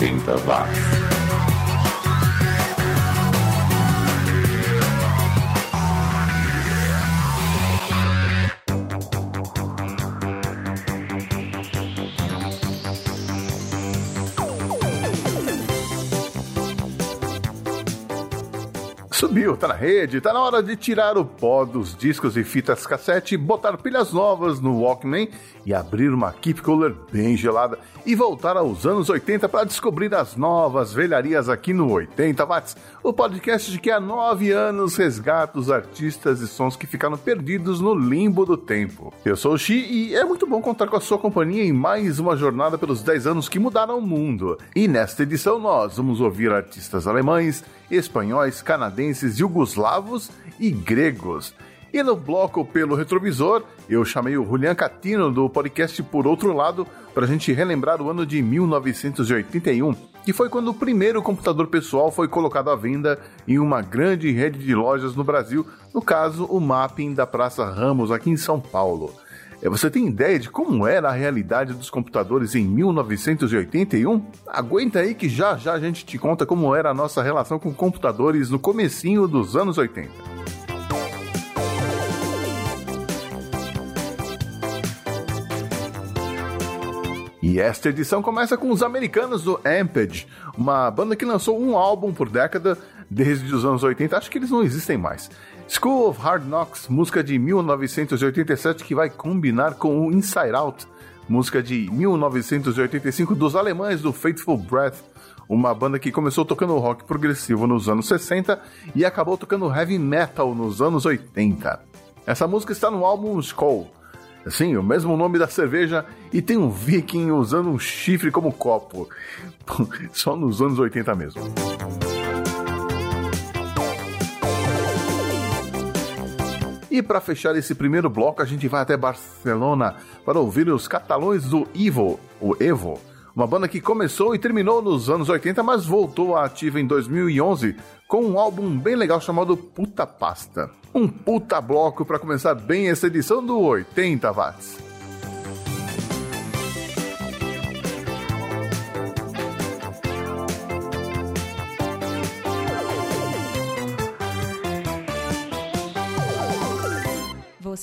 80 watts. Subiu, tá na rede, tá na hora de tirar o pó dos discos e fitas cassete, botar pilhas novas no Walkman e abrir uma Keep Cooler bem gelada e voltar aos anos 80 para descobrir as novas velharias aqui no 80 Watts, o podcast de que há nove anos resgata os artistas e sons que ficaram perdidos no limbo do tempo. Eu sou o Xi e é muito bom contar com a sua companhia em mais uma jornada pelos 10 anos que mudaram o mundo. E nesta edição nós vamos ouvir artistas alemães, espanhóis, canadenses, jugoslavos e gregos. E no bloco pelo retrovisor, eu chamei o Julian Catino do podcast Por Outro Lado para a gente relembrar o ano de 1981, que foi quando o primeiro computador pessoal foi colocado à venda em uma grande rede de lojas no Brasil, no caso, o Mapping da Praça Ramos, aqui em São Paulo. É, você tem ideia de como era a realidade dos computadores em 1981? Aguenta aí que já já a gente te conta como era a nossa relação com computadores no comecinho dos anos 80. E esta edição começa com os americanos do Amped, uma banda que lançou um álbum por década desde os anos 80. Acho que eles não existem mais. School of Hard Knocks, música de 1987 que vai combinar com o Inside Out, música de 1985 dos alemães do Faithful Breath, uma banda que começou tocando rock progressivo nos anos 60 e acabou tocando heavy metal nos anos 80. Essa música está no álbum Skull, Sim, o mesmo nome da cerveja e tem um viking usando um chifre como copo. Só nos anos 80 mesmo. E para fechar esse primeiro bloco, a gente vai até Barcelona para ouvir os catalões do Evo, o Evo, uma banda que começou e terminou nos anos 80, mas voltou à ativa em 2011 com um álbum bem legal chamado Puta Pasta. Um puta bloco para começar bem essa edição do 80 Watts.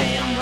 damn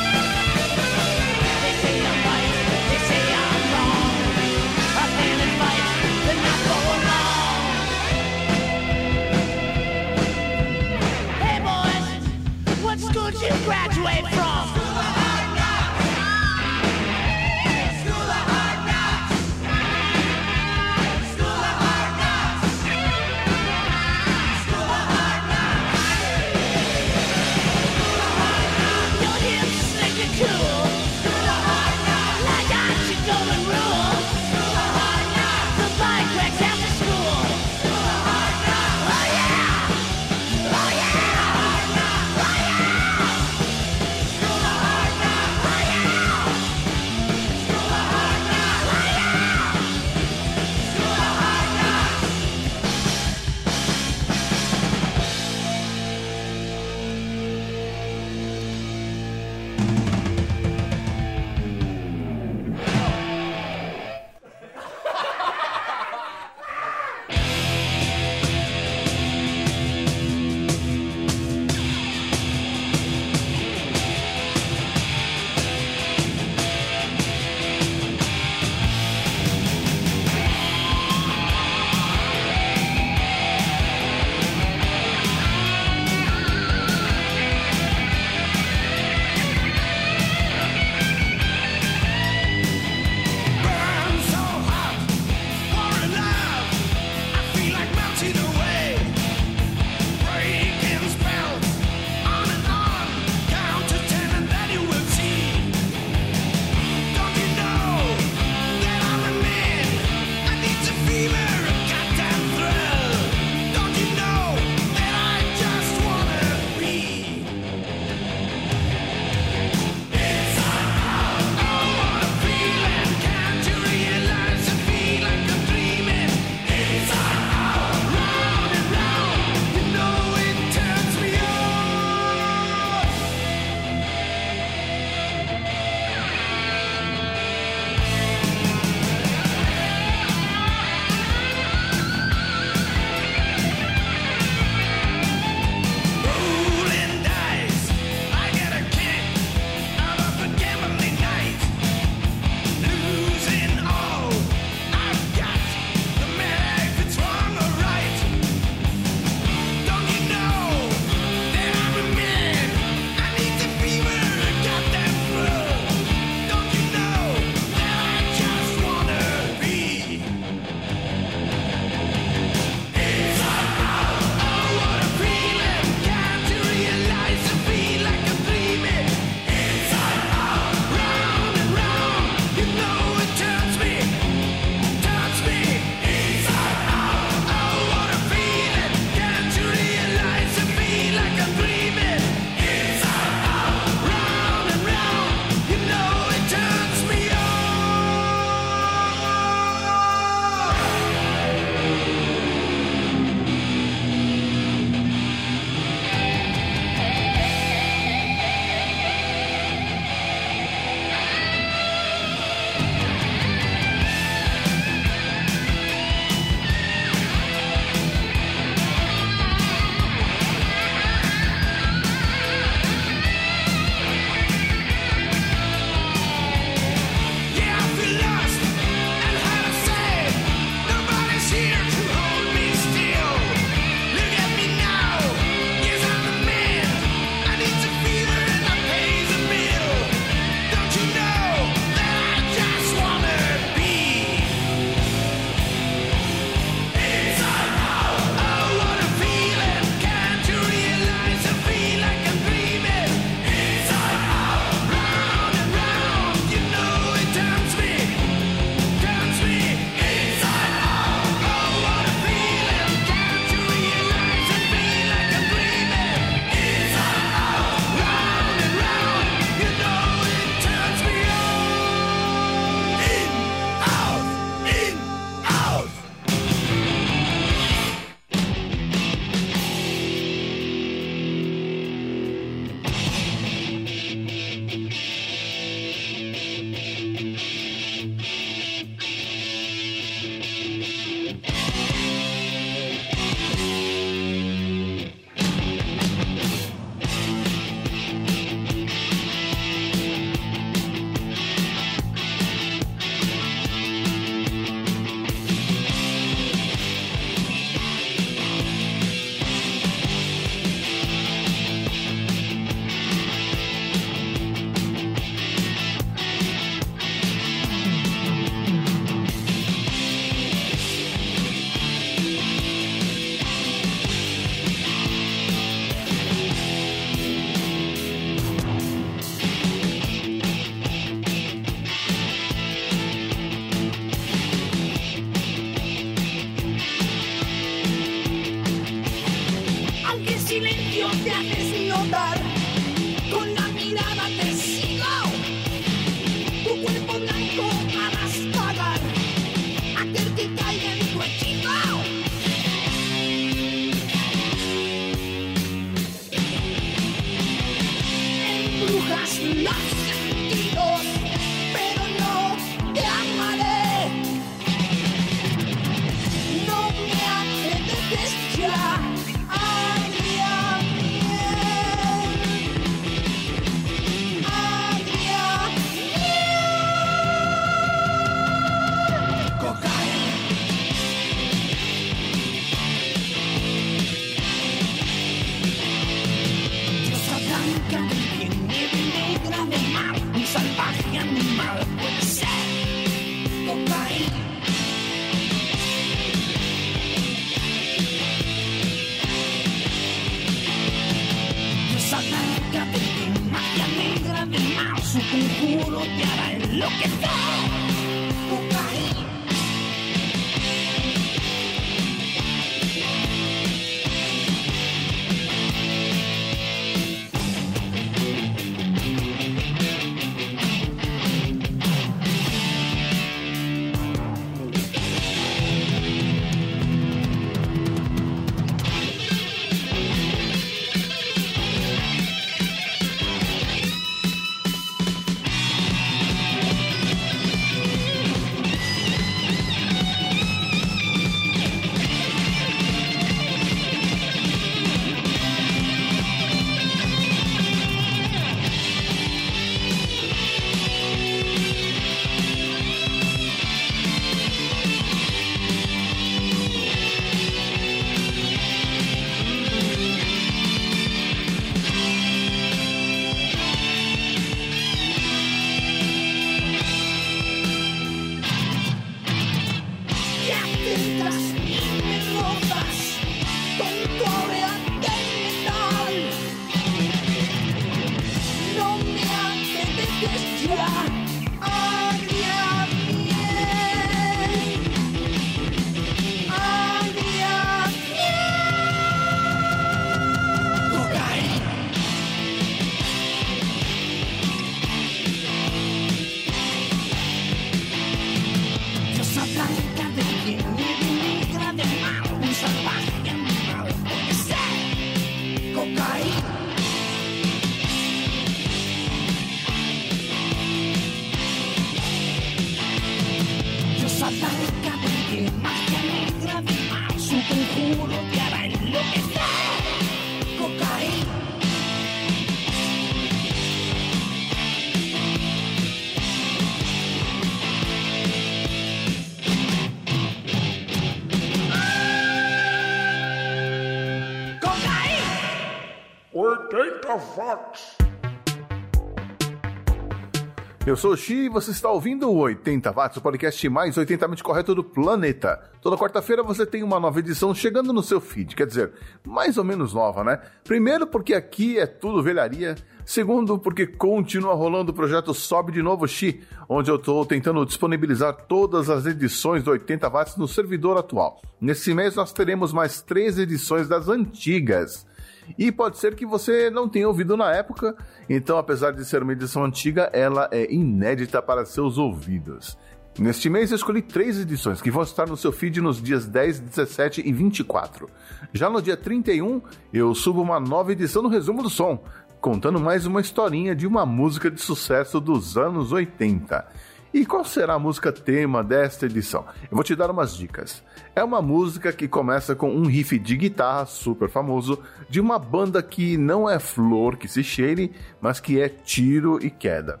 Eu sou o Xi e você está ouvindo o 80 Watts, o podcast mais 80mente correto do planeta. Toda quarta-feira você tem uma nova edição chegando no seu feed, quer dizer, mais ou menos nova, né? Primeiro porque aqui é tudo velharia, segundo porque continua rolando o projeto Sobe de Novo Xi, onde eu estou tentando disponibilizar todas as edições do 80 Watts no servidor atual. Nesse mês nós teremos mais três edições das antigas. E pode ser que você não tenha ouvido na época, então, apesar de ser uma edição antiga, ela é inédita para seus ouvidos. Neste mês eu escolhi três edições que vão estar no seu feed nos dias 10, 17 e 24. Já no dia 31, eu subo uma nova edição do Resumo do Som, contando mais uma historinha de uma música de sucesso dos anos 80. E qual será a música tema desta edição? Eu vou te dar umas dicas. É uma música que começa com um riff de guitarra super famoso de uma banda que não é flor que se cheire, mas que é tiro e queda.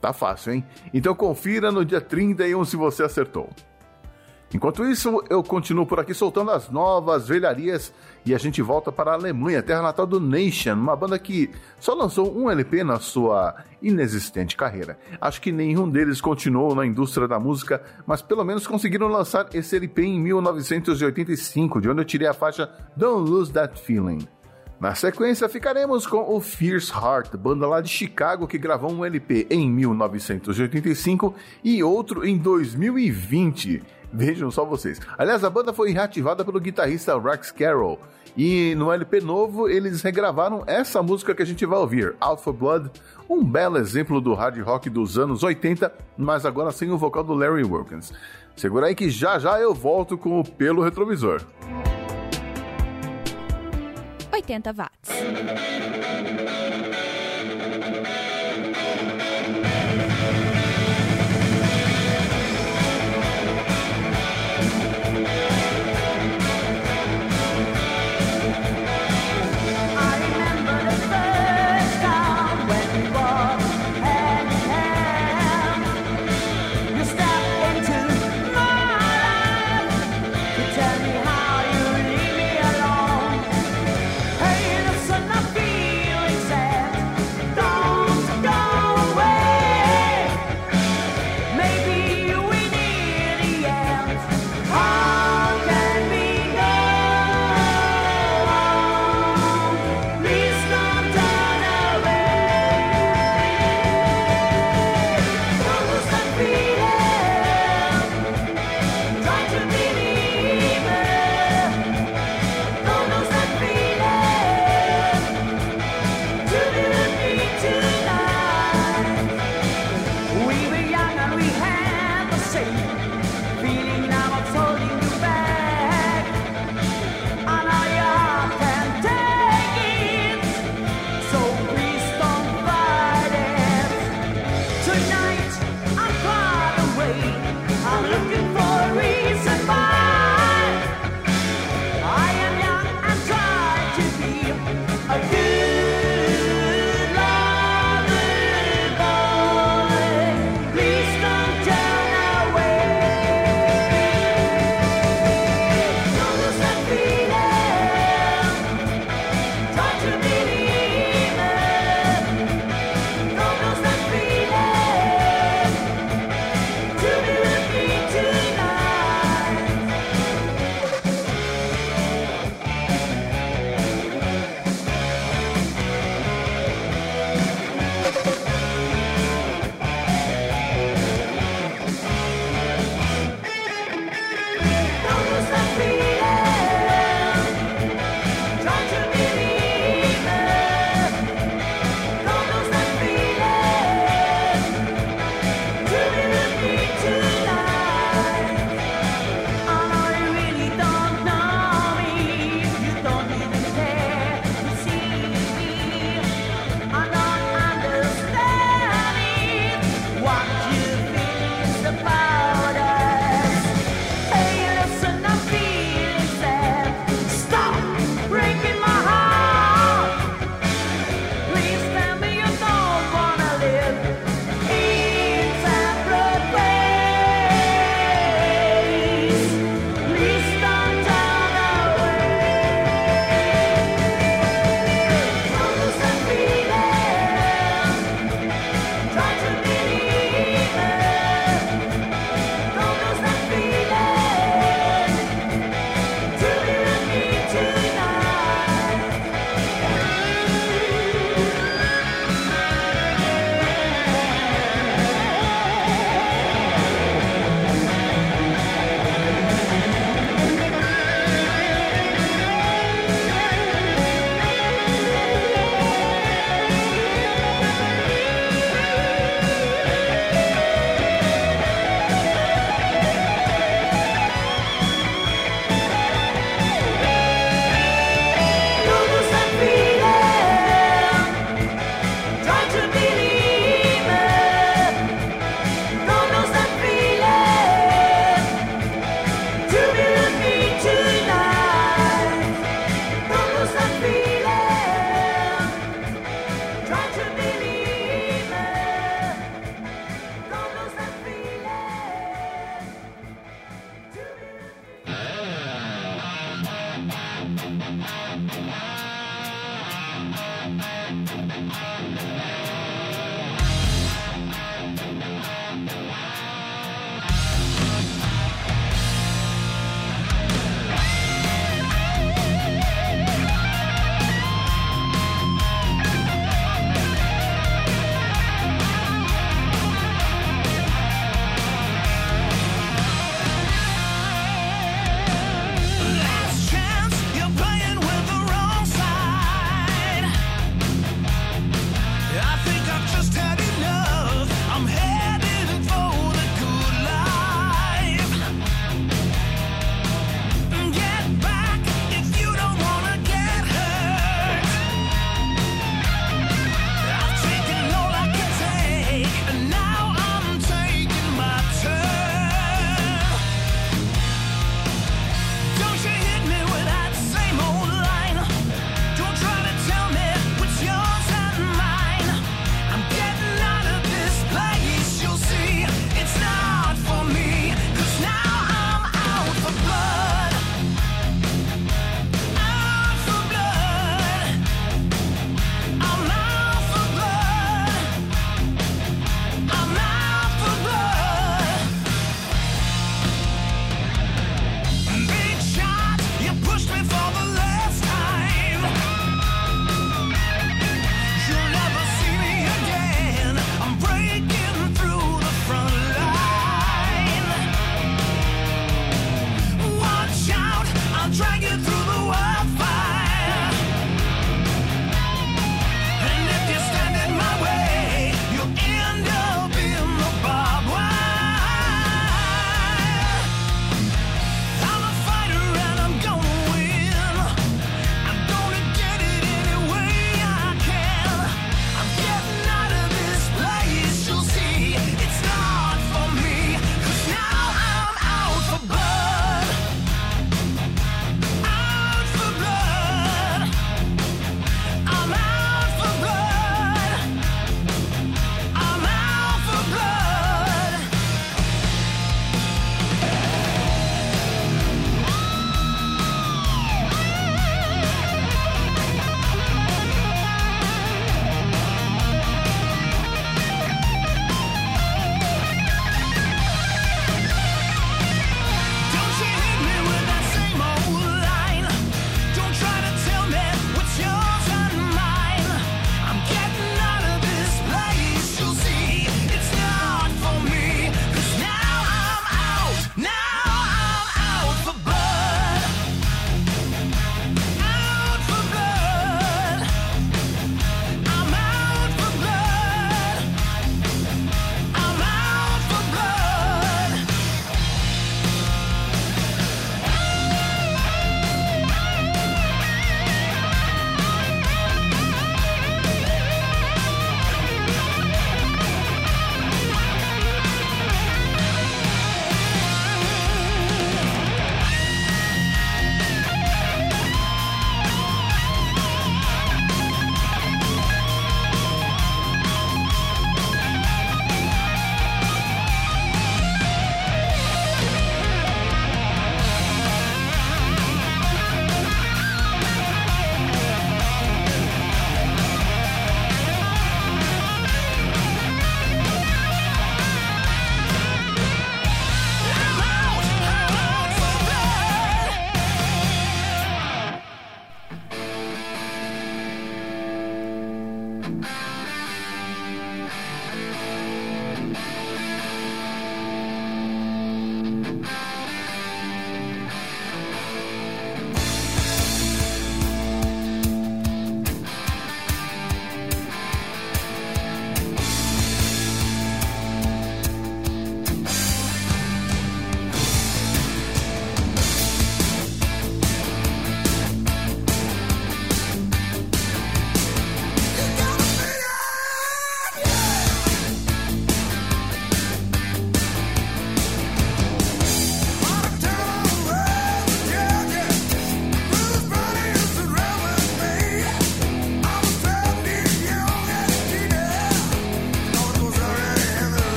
Tá fácil, hein? Então confira no dia 31 se você acertou. Enquanto isso, eu continuo por aqui soltando as novas velharias e a gente volta para a Alemanha, terra natal do Nation, uma banda que só lançou um LP na sua inexistente carreira. Acho que nenhum deles continuou na indústria da música, mas pelo menos conseguiram lançar esse LP em 1985, de onde eu tirei a faixa Don't Lose That Feeling. Na sequência, ficaremos com o Fierce Heart, banda lá de Chicago que gravou um LP em 1985 e outro em 2020. Vejam só vocês. Aliás, a banda foi reativada pelo guitarrista Rex Carroll. E no LP novo, eles regravaram essa música que a gente vai ouvir, Alpha Blood, um belo exemplo do hard rock dos anos 80, mas agora sem o vocal do Larry Wilkins. Segura aí que já já eu volto com o Pelo Retrovisor. 80 watts.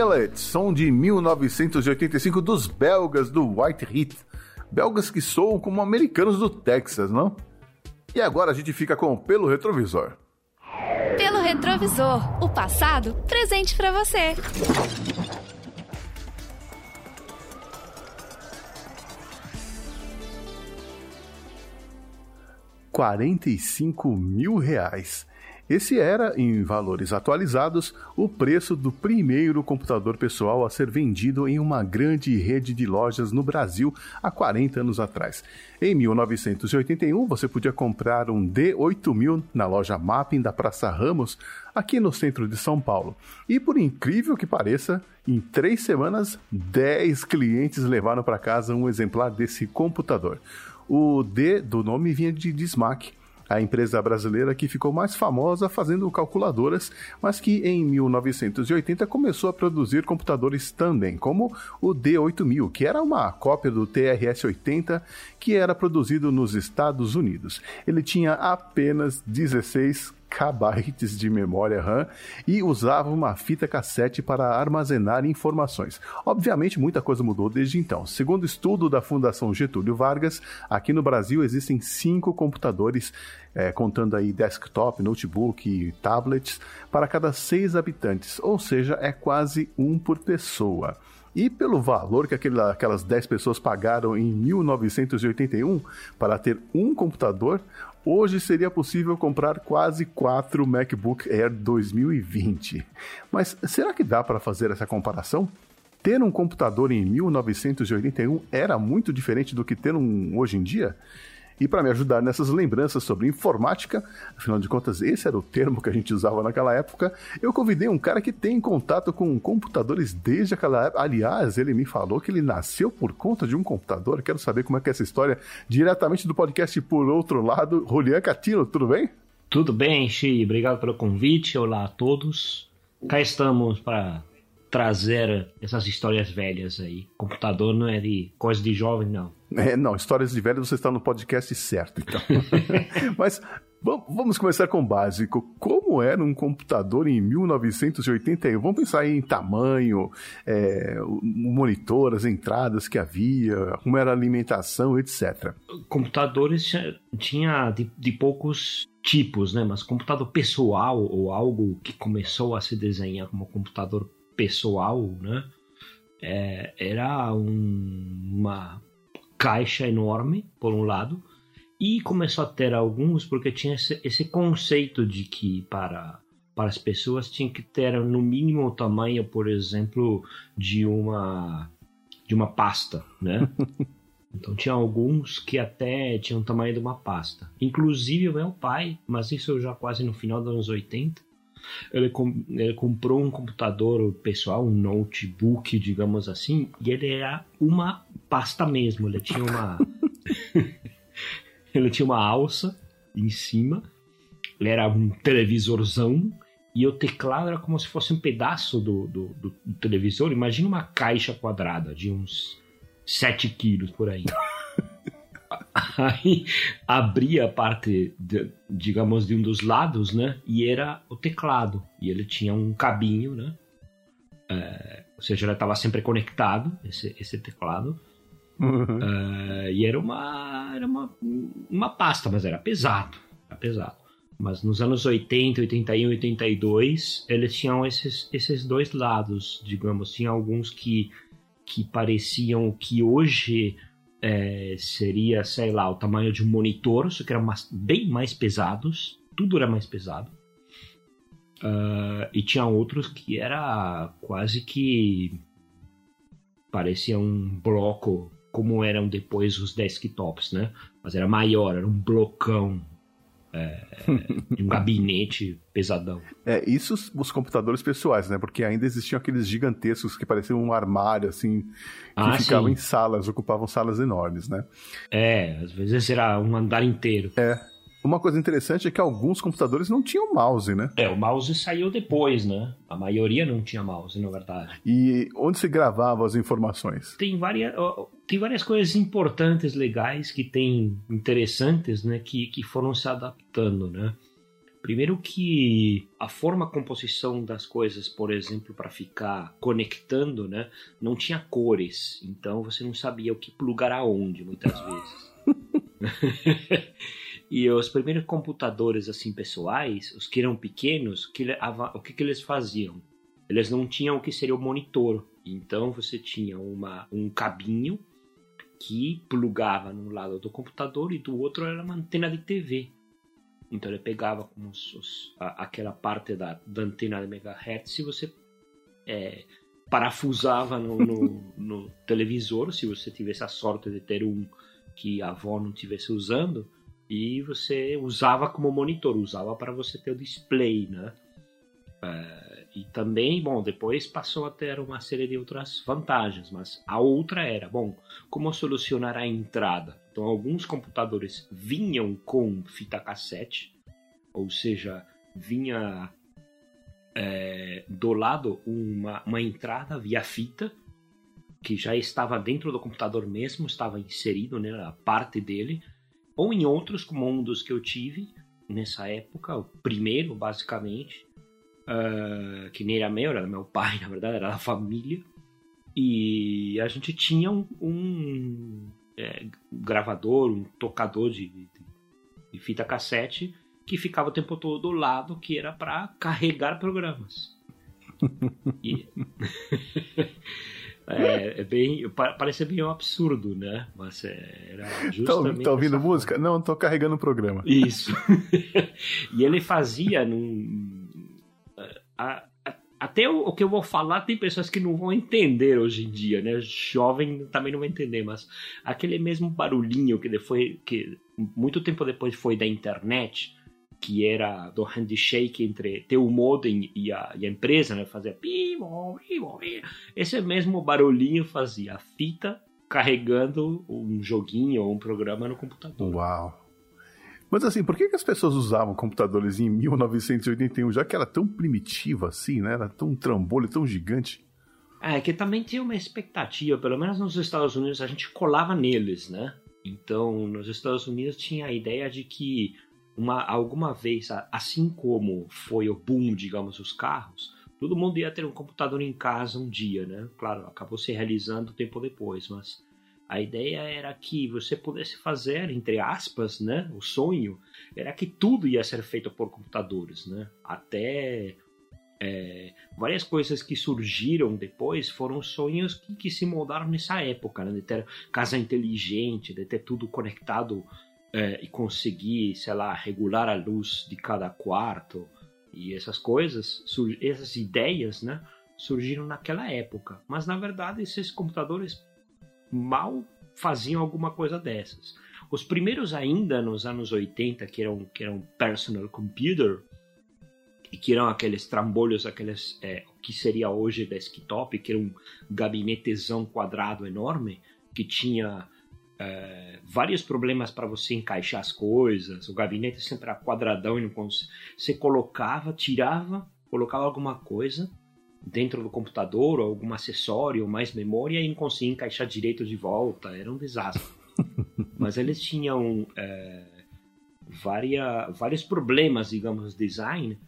Village, som de 1985 dos belgas do White Heat. Belgas que soam como americanos do Texas, não? E agora a gente fica com Pelo Retrovisor. Pelo retrovisor, o passado presente pra você. 45 mil reais. Esse era, em valores atualizados, o preço do primeiro computador pessoal a ser vendido em uma grande rede de lojas no Brasil há 40 anos atrás. Em 1981, você podia comprar um D8000 na loja Mapping da Praça Ramos, aqui no centro de São Paulo. E por incrível que pareça, em três semanas, 10 clientes levaram para casa um exemplar desse computador. O D do nome vinha de Dismac, a empresa brasileira que ficou mais famosa fazendo calculadoras, mas que em 1980 começou a produzir computadores também, como o D8000, que era uma cópia do TRS-80 que era produzido nos Estados Unidos. Ele tinha apenas 16 KB de memória RAM e usava uma fita cassete para armazenar informações. Obviamente, muita coisa mudou desde então. Segundo estudo da Fundação Getúlio Vargas, aqui no Brasil existem cinco computadores, eh, contando aí desktop, notebook e tablets, para cada seis habitantes, ou seja, é quase um por pessoa. E pelo valor que aquela- aquelas 10 pessoas pagaram em 1981 para ter um computador, hoje seria possível comprar quase 4 MacBook Air 2020. Mas será que dá para fazer essa comparação? Ter um computador em 1981 era muito diferente do que ter um hoje em dia? E para me ajudar nessas lembranças sobre informática, afinal de contas, esse era o termo que a gente usava naquela época, eu convidei um cara que tem contato com computadores desde aquela época. Aliás, ele me falou que ele nasceu por conta de um computador. Quero saber como é que é essa história, diretamente do podcast Por Outro Lado. Julian Catino, tudo bem? Tudo bem, Xi? Obrigado pelo convite. Olá a todos. Cá estamos para trazer essas histórias velhas aí. Computador não é de coisa de jovem, não. É, não, histórias de velho você está no podcast certo, então. Mas vam- vamos começar com o básico. Como era um computador em 1981? Vamos pensar em tamanho, é, monitor, as entradas que havia, como era a alimentação, etc. Computadores tinha- tinha de, de poucos tipos, né? Mas computador pessoal ou algo que começou a se desenhar como computador pessoal, né? É, era um- uma caixa enorme, por um lado, e começou a ter alguns porque tinha esse, esse conceito de que para para as pessoas tinha que ter no mínimo o tamanho, por exemplo, de uma de uma pasta, né? Então tinha alguns que até tinham o tamanho de uma pasta. Inclusive o meu pai, mas isso já quase no final dos anos 80, ele, com- ele comprou um computador pessoal, um notebook, digamos assim, e ele era uma pasta mesmo. Ele tinha uma. ele tinha uma alça em cima, ele era um televisorzão, e o teclado era como se fosse um pedaço do, do, do- do televisor. Imagina uma caixa quadrada de uns 7 quilos por aí. Aí abria a parte, de- digamos, de um dos lados, né? E era o teclado. E ele tinha um cabinho, né? É, ou seja, ele estava sempre conectado, esse, esse teclado. É, e era uma, era uma, uma pasta, mas era pesado. Era pesado. Mas nos anos 80, 81, 82, eles tinham esses, esses dois lados, digamos. Tinha alguns que, que pareciam que hoje é, seria, sei lá, o tamanho de um monitor, só que eram mais- bem mais pesados. Tudo era mais pesado. Ah, e tinha outros que era quase que parecia um bloco como eram depois os desktops, né? Mas era maior, era um blocão é, de um gabinete pesadão. É, isso os- computadores pessoais, né? Porque ainda existiam aqueles gigantescos que pareciam um armário, assim, que Ah, ficavam sim. em salas, ocupavam salas enormes, né? É, às vezes era um andar inteiro. Uma coisa interessante é que alguns computadores não tinham mouse, né? É, o mouse saiu depois, né? A maioria não tinha mouse, na verdade. E onde se gravava as informações? Tem várias, tem várias coisas importantes, legais, que tem interessantes, né? Que, que foram se adaptando, né? Primeiro que a forma a composição das coisas, por exemplo, para ficar conectando, né, não tinha cores. Então você não sabia o que plugar aonde, muitas vezes. e os primeiros computadores assim pessoais, os que eram pequenos, que, o que, que eles faziam? Eles não tinham o que seria o monitor. Então você tinha uma, um cabinho que plugava num lado do computador e do outro era uma antena de TV. Então ele pegava os, os, a, aquela parte da, da, antena de megahertz e você é, parafusava no, no, no, televisor, se você tivesse a sorte de ter um que a avó não estivesse usando, e você usava como monitor, usava para você ter o display, né? É, e também, bom, depois passou a ter uma série de outras vantagens, mas a outra era, bom, como solucionar a entrada? Então, alguns computadores vinham com fita cassete, ou seja, vinha é, do lado uma, uma entrada via fita, que já estava dentro do computador mesmo, estava inserido né, a parte dele, ou em outros, como um dos que eu tive nessa época, o primeiro, basicamente, uh, que nem era meu, era meu pai, na verdade, era da família. E a gente tinha um, um é, gravador, um tocador de, de, de, fita cassete que ficava o tempo todo do lado, que era para carregar programas. e... É, é, bem. Parece bem um absurdo, né? Mas é, era tá justamente. Tá ouvindo música? Forma. Não, tô carregando o programa. Isso. e ele fazia num, a, a, até o, o, que eu vou falar tem pessoas que não vão entender hoje em dia, né? Jovem também não vai entender, mas aquele mesmo barulhinho que depois, que muito tempo depois foi da internet, que era do handshake entre ter o modem e a, e a empresa, né? Fazia pimo, pimo, pimo. Esse mesmo barulhinho fazia a fita carregando um joguinho ou um programa no computador. Uau! Mas assim, por que, que as pessoas usavam computadores em 1981, já que era tão primitiva assim, né? Era tão trambolho, tão gigante? É, que também tinha uma expectativa, pelo menos nos Estados Unidos a gente colava neles, né? Então, nos Estados Unidos tinha a ideia de que uma, alguma vez, assim como foi o boom, digamos, dos carros, todo mundo ia ter um computador em casa um dia, né? Claro, acabou se realizando tempo depois, mas a ideia era que você pudesse fazer, entre aspas, né? O sonho era que tudo ia ser feito por computadores, né? Até é, várias coisas que surgiram depois foram sonhos que, que se moldaram nessa época, né? De ter casa inteligente, de ter tudo conectado é, e conseguir, sei lá, regular a luz de cada quarto e essas coisas, essas ideias, né? Surgiram naquela época. Mas na verdade esses computadores mal faziam alguma coisa dessas. Os primeiros ainda nos anos 80, que eram, que eram personal computer, e que eram aqueles trambolhos, aqueles é, que seria hoje desktop, que era um gabinetezão quadrado enorme, que tinha é, vários problemas para você encaixar as coisas. O gabinete sempre era quadradão e não você colocava, tirava, colocava alguma coisa, dentro do computador ou algum acessório ou mais memória e não conseguia encaixar direito de volta. Era um desastre. Mas eles tinham é, várias, vários problemas, digamos, design.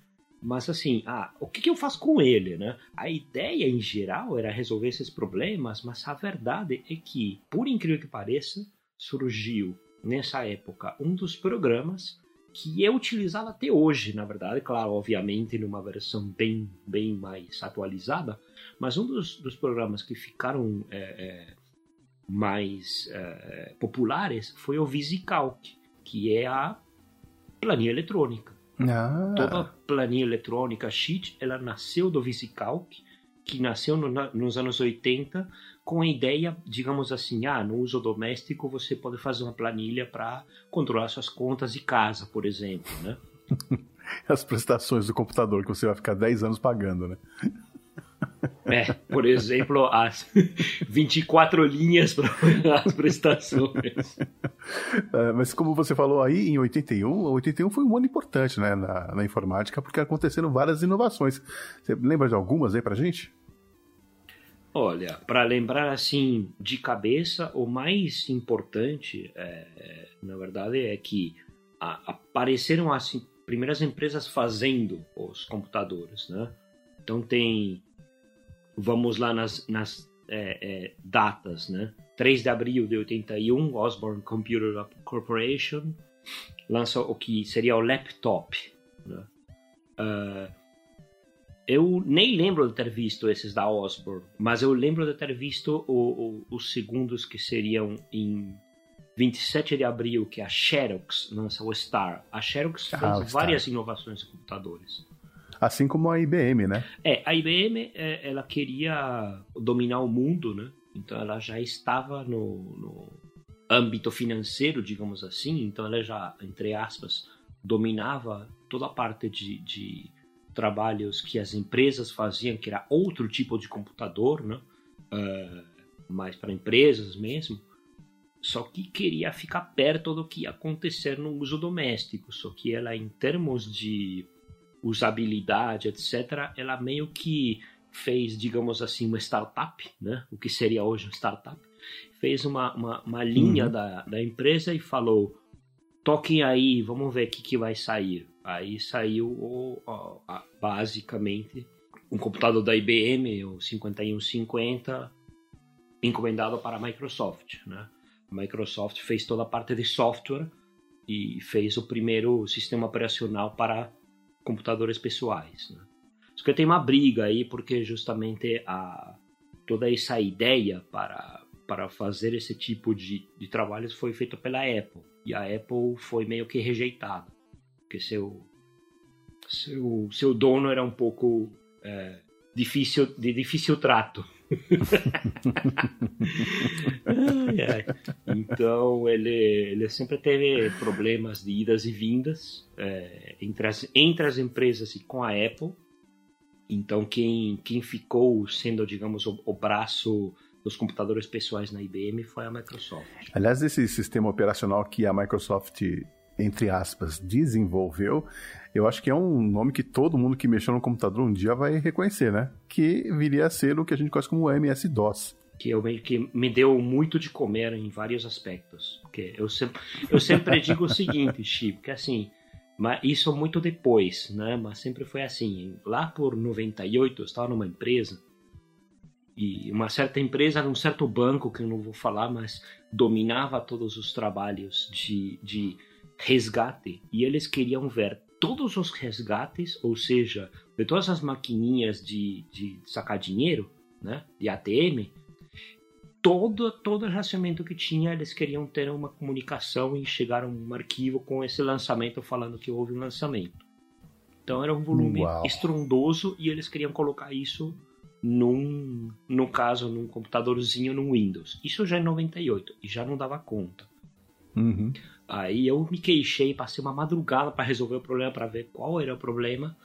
Mas assim, ah, o que, que eu faço com ele, né? A ideia em geral era resolver esses problemas, mas a verdade é que, por incrível que pareça, surgiu nessa época um dos programas que é utilizado até hoje, na verdade, claro, obviamente numa versão bem, bem mais atualizada, mas um dos, dos programas que ficaram é, é, mais é, populares foi o VisiCalc, que é a planilha eletrônica. Ah. Toda planilha eletrônica, Sheet, ela nasceu do VisiCalc, que nasceu no, nos anos 80 com a ideia, digamos assim, ah, no uso doméstico você pode fazer uma planilha para controlar suas contas de casa, por exemplo, né? As prestações do computador que você vai ficar 10 anos pagando, né? É, por exemplo, as 24 linhas para as prestações. É, mas como você falou aí, em 81, 81 foi um ano importante né, na, na informática, porque aconteceram várias inovações. Você lembra de algumas aí pra gente? Olha, para lembrar assim de cabeça, o mais importante, é, na verdade, é que a, apareceram assim primeiras empresas fazendo os computadores, né? Então tem, vamos lá nas, nas é, é, datas, né? 3 de abril de 81, Osborne Computer Corporation lança o que seria o laptop. Né? Uh, eu nem lembro de ter visto esses da Osborne, mas eu lembro de ter visto o, o, os segundos que seriam em 27 de abril, que a Xerox lança o Star. A Xerox fez Ah, Star. várias inovações em computadores. Assim como a IBM, né? É, a IBM, é, ela queria dominar o mundo, né? Então ela já estava no, no âmbito financeiro, digamos assim. Então ela já, entre aspas, dominava toda a parte de, de trabalhos que as empresas faziam, que era outro tipo de computador, né? Ah, mais para empresas mesmo. Só que queria ficar perto do que ia acontecer no uso doméstico. Só que ela, em termos de usabilidade, etc., ela meio que fez, digamos assim, uma startup, né? o que seria hoje uma startup, fez uma, uma, uma linha da, da empresa e falou: toquem aí, vamos ver o que, que vai sair. Aí saiu o, o- a- basicamente um computador da IBM, o 5150, encomendado para a Microsoft. Né? A Microsoft fez toda a parte de software e fez o primeiro sistema operacional para computadores pessoais. Né? Só que tem uma briga aí porque justamente a, toda essa ideia para, para fazer esse tipo de, de trabalhos foi feita pela Apple. E a Apple foi meio que rejeitada. Porque seu, seu, seu dono era um pouco é, difícil, de difícil trato. Ai, ai. Então ele, ele sempre teve problemas de idas e vindas é, entre, as, entre as empresas e com a Apple. Então quem, quem ficou sendo, digamos, o, o braço dos computadores pessoais na IBM foi a Microsoft. Aliás, esse sistema operacional que a Microsoft, entre aspas, desenvolveu, eu acho que é um nome que todo mundo que mexeu no computador um dia vai reconhecer, né? Que viria a ser o que a gente conhece como MS-DOS. que eu que me deu muito de comer em vários aspectos. Porque eu sempre, eu sempre digo o seguinte, Chico, que assim, mas isso muito depois, né? Mas sempre foi assim. Lá por 98, eu estava numa empresa e uma certa empresa, um certo banco que eu não vou falar, mas dominava todos os trabalhos de, de resgate e eles queriam ver todos os resgates, ou seja, de todas as maquininhas de, de sacar dinheiro, né, de ATM, todo todo relacionamento que tinha, eles queriam ter uma comunicação e chegar a um arquivo com esse lançamento falando que houve um lançamento. Então era um volume Uau. estrondoso e eles queriam colocar isso num, no caso, num computadorzinho no Windows. Isso já em 98 e já não dava conta. Uhum. Aí eu me queixei, passei uma madrugada para resolver o problema, para ver qual era o problema.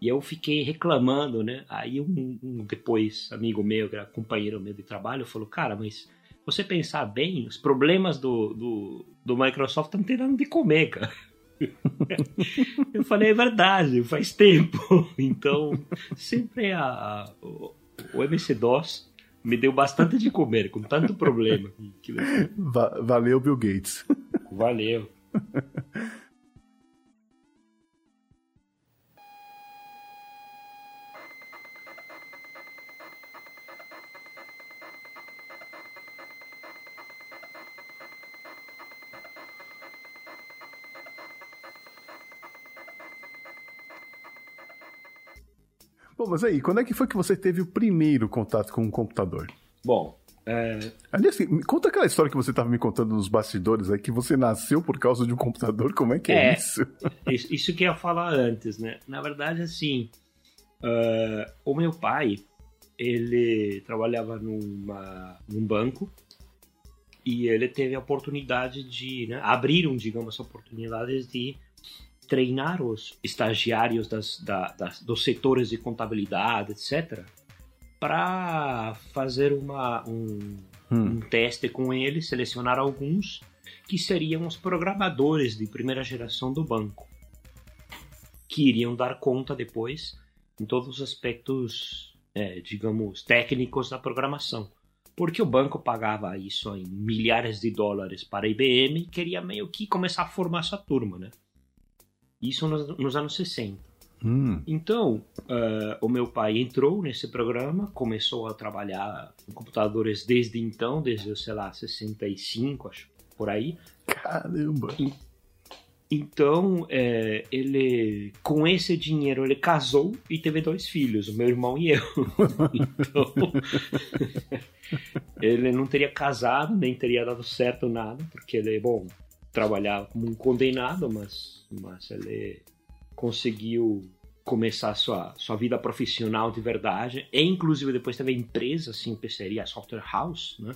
E eu fiquei reclamando, né? Aí um, um depois, amigo meu, que era companheiro meu de trabalho, falou: Cara, mas você pensar bem, os problemas do, do, do Microsoft estão tendo de comer, cara. eu falei: É verdade, faz tempo. Então, sempre a, a- o, o MC-DOS me deu bastante de comer, com tanto problema. Valeu, Bill Gates. Valeu. Bom, mas aí, quando é que foi que você teve o primeiro contato com um computador? Bom, é, Aliás, conta aquela história que você estava me contando nos bastidores aí, que você nasceu por causa de um computador. Como é que é, É. isso? Isso, que eu ia falar antes, né? Na verdade, assim, ah, o meu pai, ele trabalhava numa, num banco e ele teve a oportunidade de, né, abriram, digamos, oportunidades de treinar os estagiários das, da- das- dos setores de contabilidade, etc., para fazer uma, um, Hum. um teste com eles, selecionar alguns que seriam os programadores de primeira geração do banco, que iriam dar conta depois em todos os aspectos, é, digamos, técnicos da programação. Porque o banco pagava isso em milhares de dólares para a IBM e queria meio que começar a formar sua turma, né? Isso nos, nos anos 60. Hum, Então, eh, o meu pai entrou nesse programa, começou a trabalhar em computadores desde então, desde, sei lá, 65, acho, por aí. caramba. Então, é, ele, com esse dinheiro, ele casou e teve dois filhos, o meu irmão e eu. Então, ele não teria casado, nem teria dado certo nada, porque ele, bom, trabalhava como um condenado, mas, mas ele conseguiu começar sua, sua vida profissional de verdade, e inclusive depois teve empresa, assim, peceria, software house, né?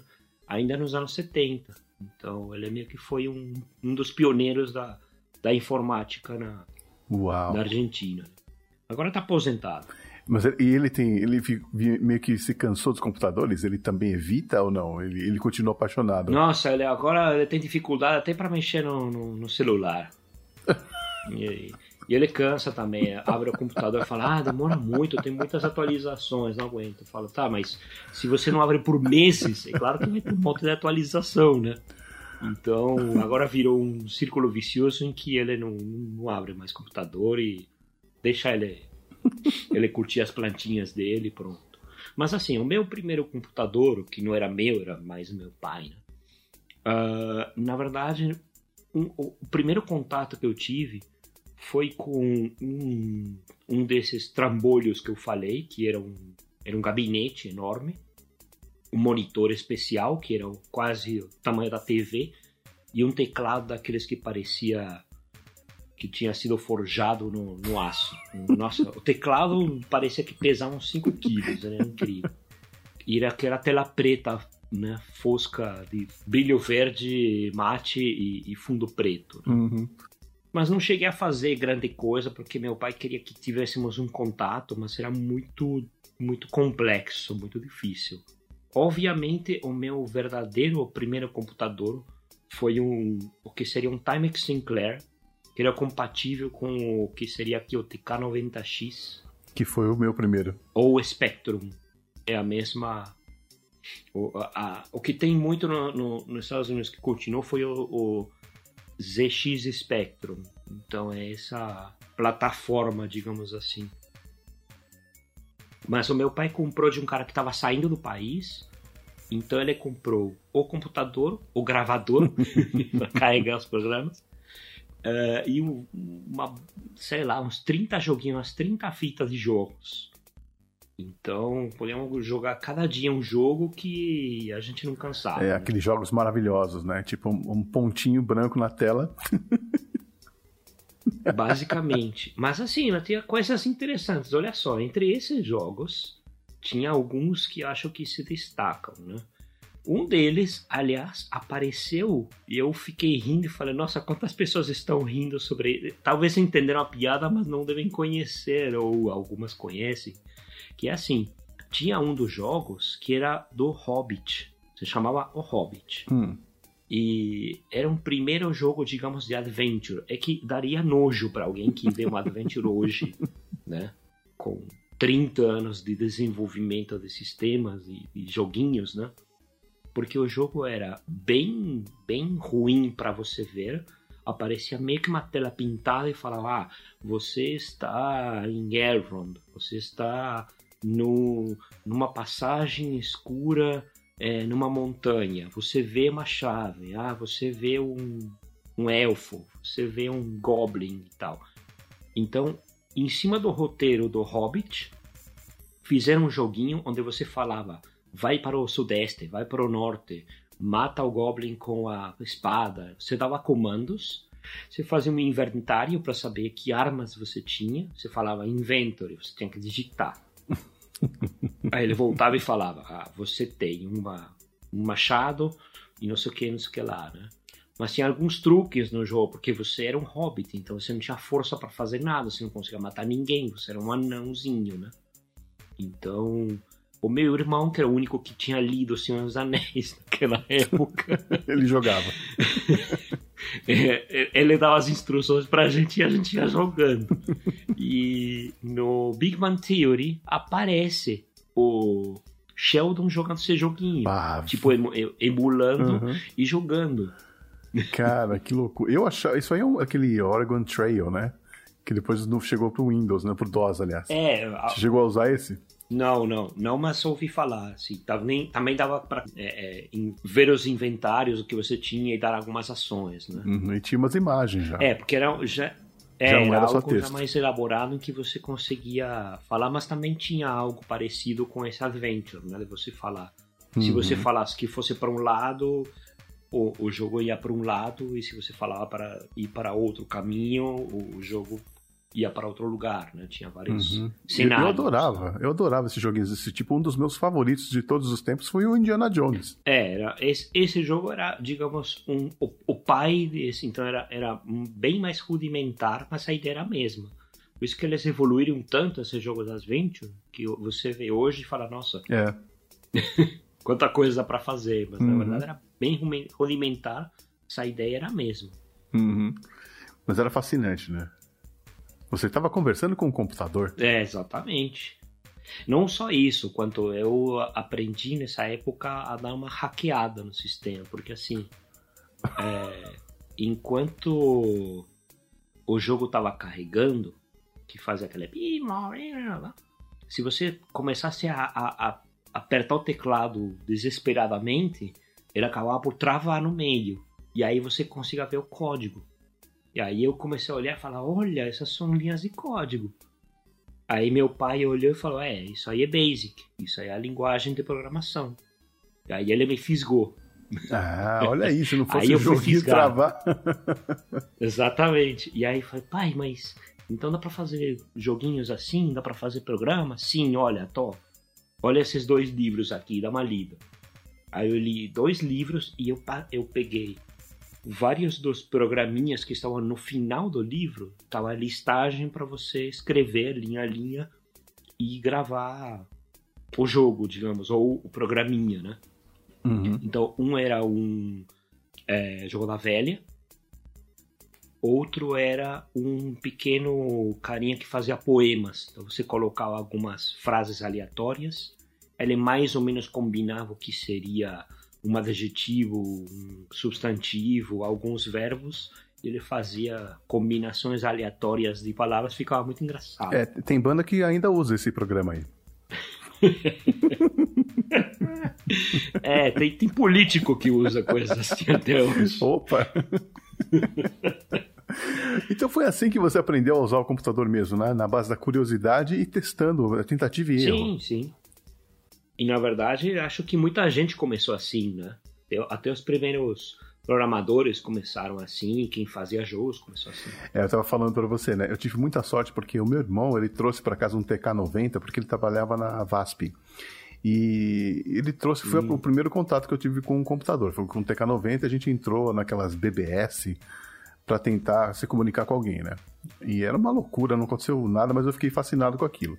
ainda nos anos 70. Então, ele meio que foi um, um dos pioneiros da, da informática na, na Argentina. Agora tá aposentado. Mas ele- e ele tem. Ele meio que se cansou dos computadores? Ele também evita ou não? Ele, ele continua apaixonado. Nossa, ele agora ele tem dificuldade até para mexer no, no, no celular. E, e ele cansa também. Abre o computador e fala: Ah, demora muito, tem muitas atualizações, não aguento. Eu falo: Tá, mas se você não abre por meses, é claro que vai ter um monte de atualização, né? Então agora virou um círculo vicioso em que ele não, não abre mais computador e deixa ele, ele curtir as plantinhas dele pronto. Mas assim, o meu primeiro computador, que não era meu, era mais meu pai, né? Ah, na verdade, um- o primeiro contato que eu tive foi com um, um desses trambolhos que eu falei, que era um, era um gabinete enorme, um monitor especial, que era quase o tamanho da TV, e um teclado daqueles que parecia que tinha sido forjado no, no aço. Nossa, o teclado parecia que pesava uns 5 quilos, era incrível. E era aquela tela preta, né, fosca, de brilho verde, mate e, e fundo preto. Uhum. Mas não cheguei a fazer grande coisa porque meu pai queria que tivéssemos um contato, mas era muito, muito complexo, muito difícil. Obviamente, o meu verdadeiro primeiro computador foi um, o que seria um Timex Sinclair, que era compatível com o que seria aqui o TK90X Que foi o meu primeiro. ou o Spectrum. É a mesma. O, a- o que tem muito no- no- nos Estados Unidos que continuou foi o, o ZX Spectrum. Então é essa plataforma, digamos assim. Mas o meu pai comprou de um cara que estava saindo do país. Então ele comprou o computador, o gravador, para carregar os programas. eh, e um- uma, sei lá, uns 30 joguinhos, umas 30 fitas de jogos. Então, podíamos jogar cada dia um jogo que a gente não cansava. É, né? aqueles jogos maravilhosos, né? Tipo um, pontinho branco na tela. Basicamente. Mas assim, mas tinha coisas interessantes. Olha só, entre esses jogos, tinha alguns que acho que se destacam, né? Um deles, aliás, apareceu e eu fiquei rindo e falei, nossa, quantas pessoas estão rindo sobre ele? Talvez entenderam a piada, mas não devem conhecer, ou algumas conhecem. Que é assim, tinha um dos jogos que era do Hobbit. Se chamava O Hobbit. Hum. E era um primeiro jogo, digamos, de adventure. É que daria nojo para alguém que vê um adventure hoje, né? Com 30 anos de desenvolvimento de sistemas e, e joguinhos, né? Porque o jogo era bem, bem ruim para você ver. Aparecia meio que uma tela pintada e falava: ah, você está em Elrond, você está no, numa passagem escura é, numa montanha, você vê uma chave, ah, você vê um, um elfo, você vê um goblin e tal. Então, em cima do roteiro do Hobbit, fizeram um joguinho onde você falava, vai para o sudeste, vai para o norte, mata o goblin com a espada. Você dava comandos, você fazia um inventário para saber que armas você tinha. Você falava inventory, você tinha que digitar. Aí ele voltava e falava: Ah, você tem uma, um machado e não sei o que, não sei o que lá, né? Mas tinha alguns truques no jogo, porque você era um hobbit, então você não tinha força para fazer nada, você não conseguia matar ninguém, você era um anãozinho, né? Então, o meu irmão, que era o único que tinha lido O Senhor dos Anéis naquela época, Ele jogava. é, ele dava as instruções pra gente e a gente ia jogando. E no Big Bang Theory aparece o Sheldon jogando esse joguinho. Ah, Tipo, emu- e- emulando Uhum. e jogando. Cara, que loucura. Eu achava. Isso aí é um- aquele Oregon Trail, né? Que depois não chegou pro Windows, né? Pro DOS, aliás. É, a- Você chegou a usar esse? Não, não, não, mas ouvi falar, assim, tava nem, também dava pra é, é, ver os inventários, o que você tinha e dar algumas ações, né? Uhum, e tinha umas imagens já. É, porque era já, é, Já era era algo já texto. mais elaborado em que você conseguia falar, mas também tinha algo parecido com esse adventure, né? De você falar. Se Uhum. você falasse que fosse para um lado, o, o jogo ia para um lado, e se você falava para ir para outro caminho, o, o jogo ia para outro lugar, né? Tinha vários Uhum. Eu, cenários. eu adorava, eu adorava esses joguinhos desse tipo. Um dos meus favoritos de todos os tempos foi o Indiana Jones. É, era, esse, esse jogo era, digamos, um, o, o pai desse, então era, era bem mais rudimentar, mas a ideia era a mesma. Por isso que eles evoluíram tanto esses jogos das Adventure, que você vê hoje e fala, nossa, É. quanta coisa dá pra fazer, mas Uhum. na verdade era bem rudimentar, essa ideia era a mesma. Uhum. Mas era fascinante, né? Você estava conversando com o computador. É, exatamente. Não só isso, quanto eu aprendi nessa época a dar uma hackeada no sistema, porque assim, é, enquanto o jogo tava carregando, que fazia aquela. Se você começasse a, a- a apertar o teclado desesperadamente, ele acabava por travar no meio. E aí você consiga ver o código. E aí eu comecei a olhar e falar: olha, essas são linhas de código. Aí meu pai olhou e falou: É, isso aí é Basic, isso aí é a linguagem de programação. E aí ele me fisgou. Ah, olha se não fosse Aí eu fui fisgar. travar. Exatamente. E aí eu falei: Pai, mas então dá pra fazer joguinhos assim? Dá pra fazer programa? Sim, olha, tô. Olha esses dois livros aqui, dá uma lida. Aí eu li dois livros e eu, eu peguei vários dos programinhas que estavam no final do livro. Tava a listagem para você escrever linha a linha e gravar o jogo, digamos, ou o programinha, né? Uhum. Então, um era um é, jogo da velha, outro era um pequeno carinha que fazia poemas. Então, você colocava algumas frases aleatórias, ele mais ou menos combinava o que seria um adjetivo, um substantivo, alguns verbos, e ele fazia combinações aleatórias de palavras, ficava muito engraçado. É, tem banda que ainda usa esse programa aí. É, tem, tem político que usa coisas assim até hoje. Opa! então foi assim que você aprendeu a usar o computador mesmo, né? Na base da curiosidade e testando, a tentativa e erro. Sim, sim. E na verdade, acho que muita gente começou assim, né? Eu- Até os primeiros programadores começaram assim, quem fazia jogos começou assim. É, eu tava falando pra você, né? Eu tive muita sorte porque o meu irmão, ele trouxe pra casa um TK-90 porque ele trabalhava na VASP. E ele trouxe, foi o primeiro contato que eu tive com o computador. Foi com o TK-90 a gente entrou naquelas BBS pra tentar se comunicar com alguém, né? E era uma loucura, não aconteceu nada, mas eu fiquei fascinado com aquilo.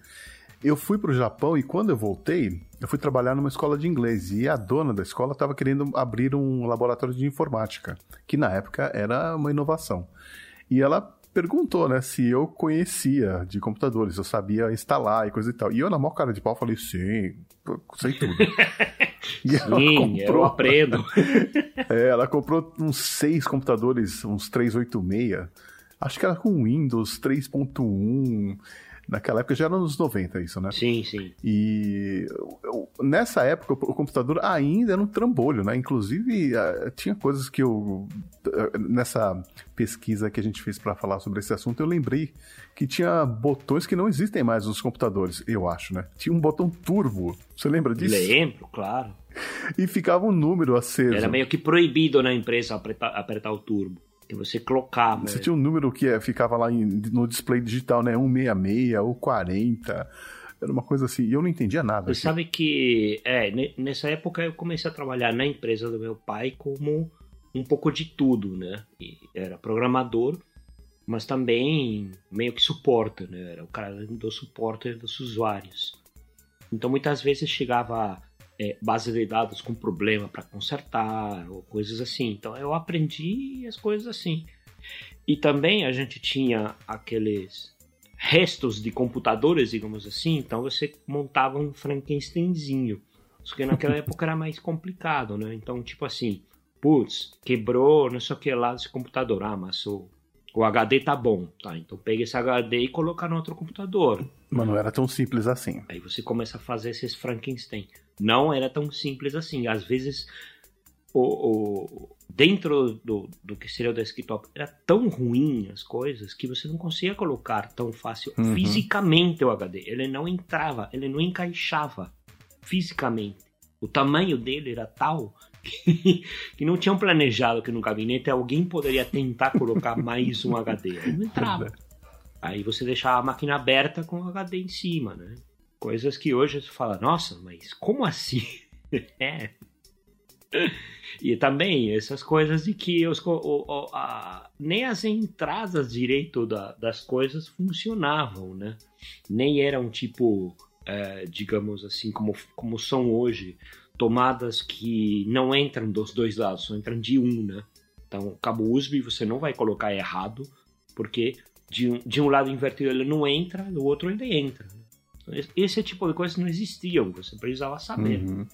Eu fui pro Japão e quando eu voltei, eu fui trabalhar numa escola de inglês e a dona da escola estava querendo abrir um laboratório de informática, que na época era uma inovação. E ela perguntou, né, se eu conhecia de computadores, eu sabia instalar e coisa e tal. E eu, na maior cara de pau, falei, sim, eu sei tudo. e ela Sim, eu comprou, aprendo. é, ela comprou uns seis computadores, uns 386. Acho que era com Windows 3.1. Naquela época já era nos 90 isso, né? Sim, sim. E eu- nessa época o computador ainda era um trambolho, né? Inclusive tinha coisas que eu eh, nessa pesquisa que a gente fez para falar sobre esse assunto eu lembrei que tinha botões que não existem mais nos computadores, eu acho, né? Tinha um botão turbo, você lembra disso? Lembro, claro. E ficava um número aceso. Era meio que proibido na empresa apertar, apertar o turbo. Que você colocava. Você tinha um número que eh, ficava lá em- no display digital, né? 166 ou 40. Era uma coisa assim. E eu não entendia nada. Você sabe que é, ne- nessa época eu comecei a trabalhar na empresa do meu pai como um pouco de tudo, né? E era programador, mas também meio que suporte, né? Era o cara do suporte dos usuários. Então muitas vezes chegava é, base de dados com problema para consertar ou coisas assim. Então eu aprendi as coisas assim. E também a gente tinha aqueles restos de computadores, digamos assim, então você montava um Frankensteinzinho. Só que naquela época era mais complicado, né? Então, tipo assim, putz, quebrou não sei o que lá desse computador. Ah, mas o, O HD tá bom, tá? Então pega esse HD e coloca no outro computador. Mas não era tão simples assim. Aí você começa a fazer esses Frankenstein. Não era tão simples assim. Às vezes, o, o- dentro do, do que seria o desktop, era tão ruim as coisas que você não conseguia colocar tão fácil Uhum. fisicamente o HD. Ele não entrava, ele não encaixava fisicamente. O tamanho dele era tal que, que não tinham planejado que no gabinete alguém poderia tentar colocar mais um HD. Aí não entrava. Aí você deixava a máquina aberta com o HD em cima, né? Coisas que hoje você fala, nossa, mas como assim? é. E também essas coisas de que os, o- o- a- nem as entradas direito da- das coisas funcionavam, né? Nem eram tipo, é, digamos assim, como, como são hoje, tomadas que não entram dos dois lados, só entram de um, né? Então, cabo USB você não vai colocar errado, porque de um, de um lado invertido ele não entra, do outro ele entra. Esse- tipo de coisas não existiam, você precisava saber. Uhum.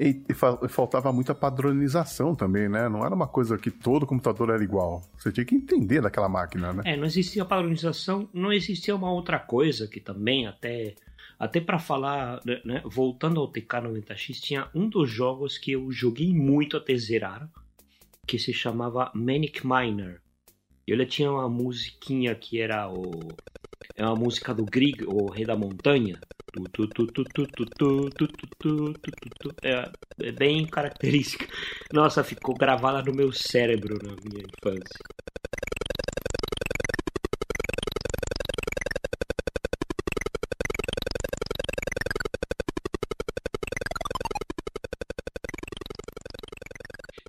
E, e fa- e faltava muita padronização também, né? Não era uma coisa que todo computador era igual. Você tinha que entender daquela máquina, né? É, não existia padronização, não existia uma outra coisa que também até até para falar, né, né, voltando ao TK90X, tinha um dos jogos que eu joguei muito até zerar, que se chamava Manic Miner. E ele tinha uma musiquinha que era o. É uma música do Grieg, o Rei da Montanha. É, é bem característica. Nossa, ficou gravada no meu cérebro na minha infância.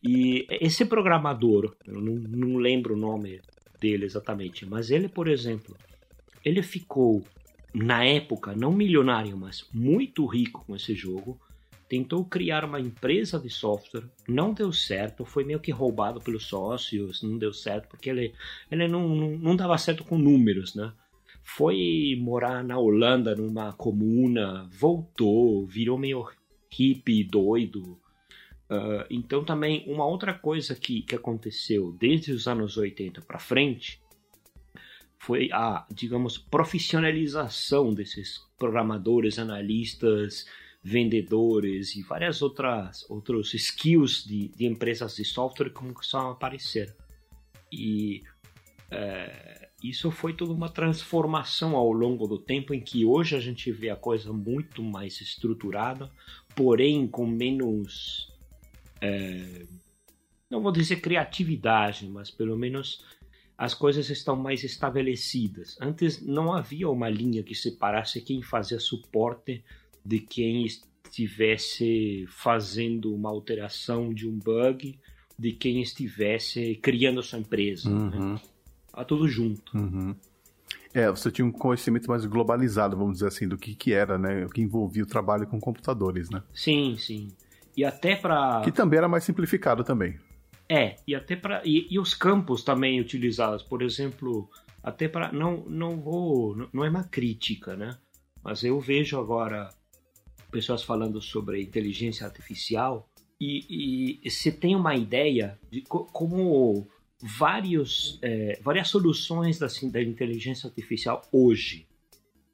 E esse programador, eu não, não lembro o nome dele exatamente, mas ele, por exemplo, ele ficou, na época, não milionário, mas muito rico com esse jogo. Tentou criar uma empresa de software, não deu certo, foi meio que roubado pelos sócios, não deu certo, porque ele, ele não, não, não dava certo com números, né? Foi morar na Holanda, numa comuna, voltou, virou meio hippie, doido. Uh, então também uma outra coisa que, que aconteceu desde os anos 80 para frente foi a, digamos, profissionalização desses programadores, analistas, vendedores e várias outras outros skills de, de empresas de software que começaram a aparecer. E é, isso foi toda uma transformação ao longo do tempo em que hoje a gente vê a coisa muito mais estruturada, porém com menos é, não vou dizer criatividade, mas pelo menos as coisas estão mais estabelecidas. Antes não havia uma linha que separasse quem fazia suporte de quem estivesse fazendo uma alteração de um bug, de quem estivesse criando a sua empresa. Né? Uhum, Tá tudo junto. uhum. É, você tinha um conhecimento mais globalizado, vamos dizer assim, do que, que era, né? O que envolvia o trabalho com computadores, né? Sim, sim. E até para Que também era mais simplificado também. É, e até para e, e os campos também utilizados, por exemplo, até para não não vou, não- é uma crítica, né? Mas eu vejo agora pessoas falando sobre inteligência artificial e, e você tem uma ideia de co- como vários é, várias soluções da, da inteligência artificial hoje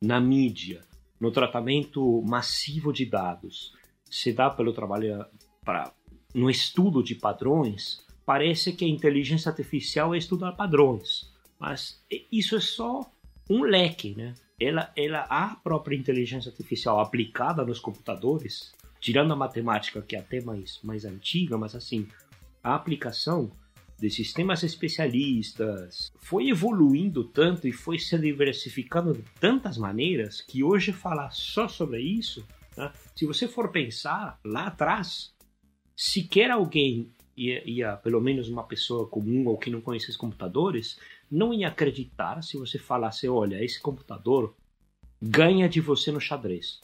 na mídia, no tratamento massivo de dados, se dá pelo trabalho para no estudo de padrões, parece que a inteligência artificial é estudar padrões, mas isso é só um leque, né? Ela, ela a própria inteligência artificial aplicada nos computadores, tirando a matemática que é até mais mais antiga, mas assim a aplicação de sistemas especialistas foi evoluindo tanto e foi se diversificando de tantas maneiras que hoje falar só sobre isso, né? se você for pensar lá atrás, sequer alguém ia, ia, pelo menos uma pessoa comum ou que não conhece os computadores, não ia acreditar se você falasse, olha, esse computador ganha de você no xadrez.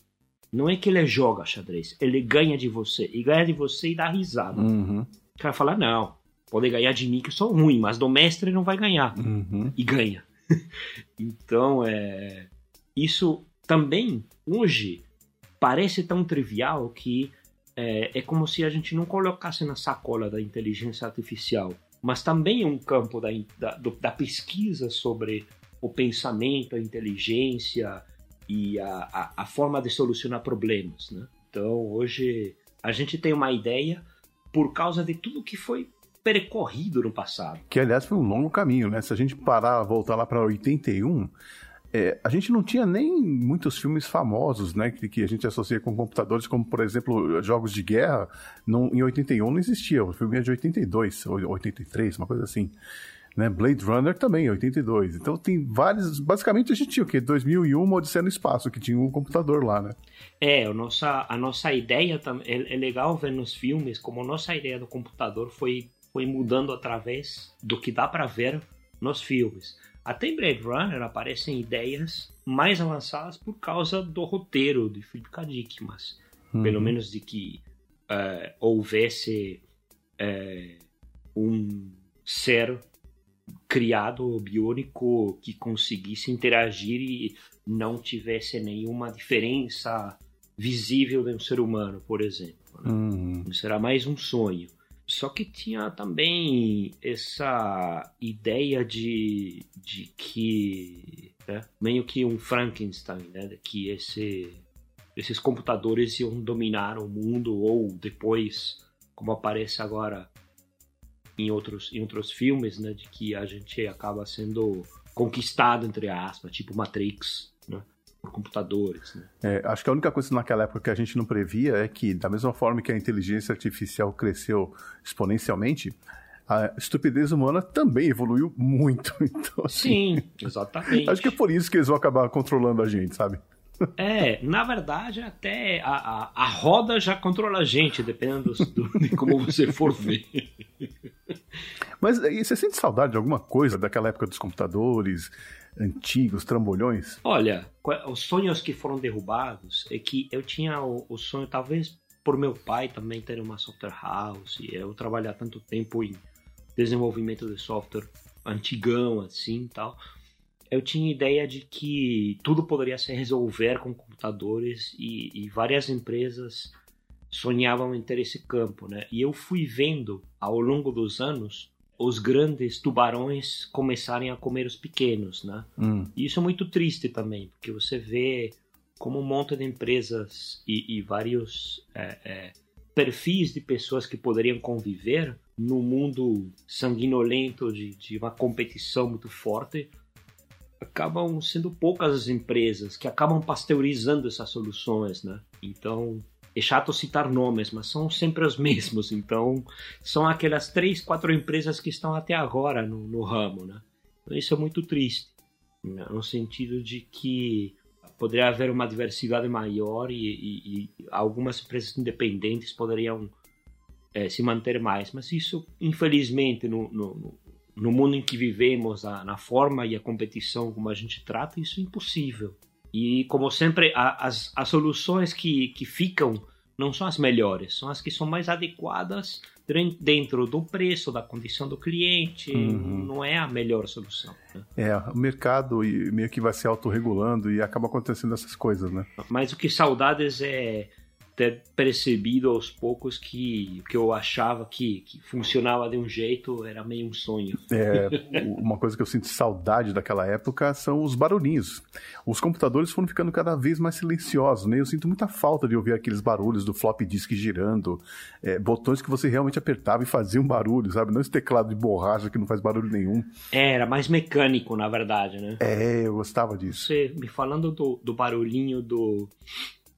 Não é que ele joga xadrez, ele ganha de você. E ganha de você e dá risada. Uhum, O cara fala, não, pode ganhar de mim que eu sou ruim, mas do mestre não vai ganhar. uhum. E ganha. então, é, isso também, hoje, parece tão trivial que é, é como se a gente não colocasse na sacola da inteligência artificial mas também um campo da, da, da pesquisa sobre o pensamento, a inteligência e a, a, a forma de solucionar problemas. Né? Então, hoje, a gente tem uma ideia por causa de tudo que foi percorrido no passado. Que, aliás, foi um longo caminho, né? Se a gente parar, voltar lá para 81, é, a gente não tinha nem muitos filmes famosos, né? Que, que a gente associa com computadores, como, por exemplo, jogos de guerra. Não, em 81 não existia, o filme é de 82, ou 83, uma coisa assim. Né? Blade Runner também, 82. Então tem vários. Basicamente a gente tinha o quê? 2001, uma Odisseia no Espaço, que tinha um computador lá, né? É, a nossa, a nossa ideia é, é legal ver nos filmes como a nossa ideia do computador foi, foi mudando através do que dá pra ver nos filmes. Até em Blade Runner aparecem ideias mais avançadas por causa do roteiro de Philip K. Dick, mas pelo menos de que eh, houvesse eh, um ser criado biônico que conseguisse interagir e não tivesse nenhuma diferença visível de um ser humano, por exemplo. né? Uhum. Será mais um sonho. Só que tinha também essa ideia de, de que, né, meio que um Frankenstein, né, de que esse, esses computadores iam dominar o mundo ou depois, como aparece agora em outros, em outros filmes, né, de que a gente acaba sendo conquistado, entre aspas, tipo Matrix, por computadores, né. É, acho que a única coisa naquela época que a gente não previa é que, da mesma forma que a inteligência artificial cresceu exponencialmente, a estupidez humana também evoluiu muito. Então, assim, Sim, exatamente. acho que é por isso que eles vão acabar controlando a gente, sabe? É, na verdade, até a, a, a roda já controla a gente, dependendo do, de como você for ver. Mas e você sente saudade de alguma coisa daquela época dos computadores antigos, trambolhões? Olha, os sonhos que foram derrubados é que eu tinha o, o sonho, talvez por meu pai também ter uma software house, e eu trabalhar tanto tempo em desenvolvimento de software antigão, assim tal. Eu tinha ideia de que tudo poderia se resolver com computadores e, e várias empresas sonhavam em ter esse campo, né? E eu fui vendo ao longo dos anos os grandes tubarões começarem a comer os pequenos, né? Hum, E isso é muito triste também, porque você vê como um monte de empresas e, e vários é, é, perfis de pessoas que poderiam conviver no mundo sanguinolento de, de uma competição muito forte acabam sendo poucas as empresas que acabam pasteurizando essas soluções, né? Então é chato citar nomes, mas são sempre os mesmos. Então são aquelas três, quatro empresas que estão até agora no, no ramo, né? Então isso é muito triste né, no sentido de que poderia haver uma diversidade maior e, e- e algumas empresas independentes poderiam eh, se manter mais. Mas isso, infelizmente, no, no- no mundo em que vivemos, a- na forma e a competição como a gente trata, isso é impossível. E, como sempre, a- as, as soluções que, que ficam não são as melhores, são as que são mais adequadas dentro do preço, da condição do cliente. Uhum. Não é a melhor solução. né? é, o mercado meio que vai se autorregulando e acaba acontecendo essas coisas, né? Mas o que saudades é ter percebido aos poucos que o que eu achava que, que funcionava de um jeito era meio um sonho. É, uma coisa que eu sinto saudade daquela época são os barulhinhos. Os computadores foram ficando cada vez mais silenciosos, né? Eu sinto muita falta de ouvir aqueles barulhos do flop disk girando, é, botões que você realmente apertava e fazia um barulho, sabe? Não esse teclado de borracha que não faz barulho nenhum. É, Era mais mecânico, na verdade, né? É, eu gostava disso. Você me falando do, do barulhinho do,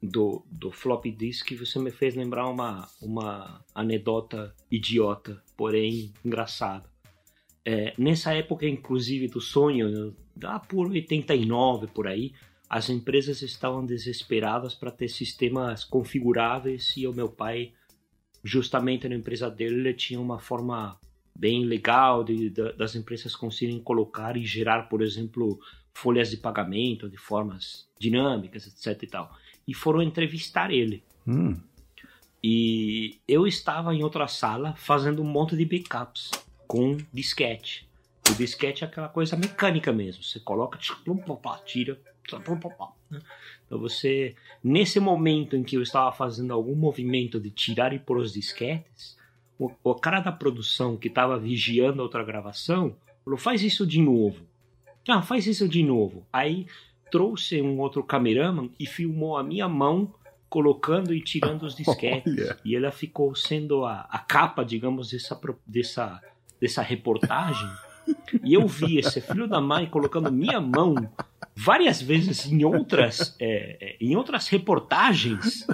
do, do flop disk, você me fez lembrar uma, uma anedota idiota, porém engraçada. É, nessa época, inclusive, do sonho, lá por 89 por aí, as empresas estavam desesperadas para ter sistemas configuráveis e o meu pai, justamente na empresa dele, ele tinha uma forma bem legal de, da- das empresas conseguirem colocar e gerar, por exemplo, folhas de pagamento de formas dinâmicas, etc e tal. E foram entrevistar ele. Hum, E eu estava em outra sala fazendo um monte de backups com disquete. O disquete é aquela coisa mecânica mesmo. Você coloca, tira, né? Então você, nesse momento em que eu estava fazendo algum movimento de tirar e pôr os disquetes, o, o cara da produção que estava vigiando a outra gravação falou: faz isso de novo. Ah, faz isso de novo. Aí trouxe um outro cameraman e filmou a minha mão colocando e tirando os disquetes. Olha. E ela ficou sendo a, a capa, digamos, dessa, dessa, dessa reportagem. E eu vi esse filho da mãe colocando minha mão várias vezes em outras, é, é, em outras reportagens.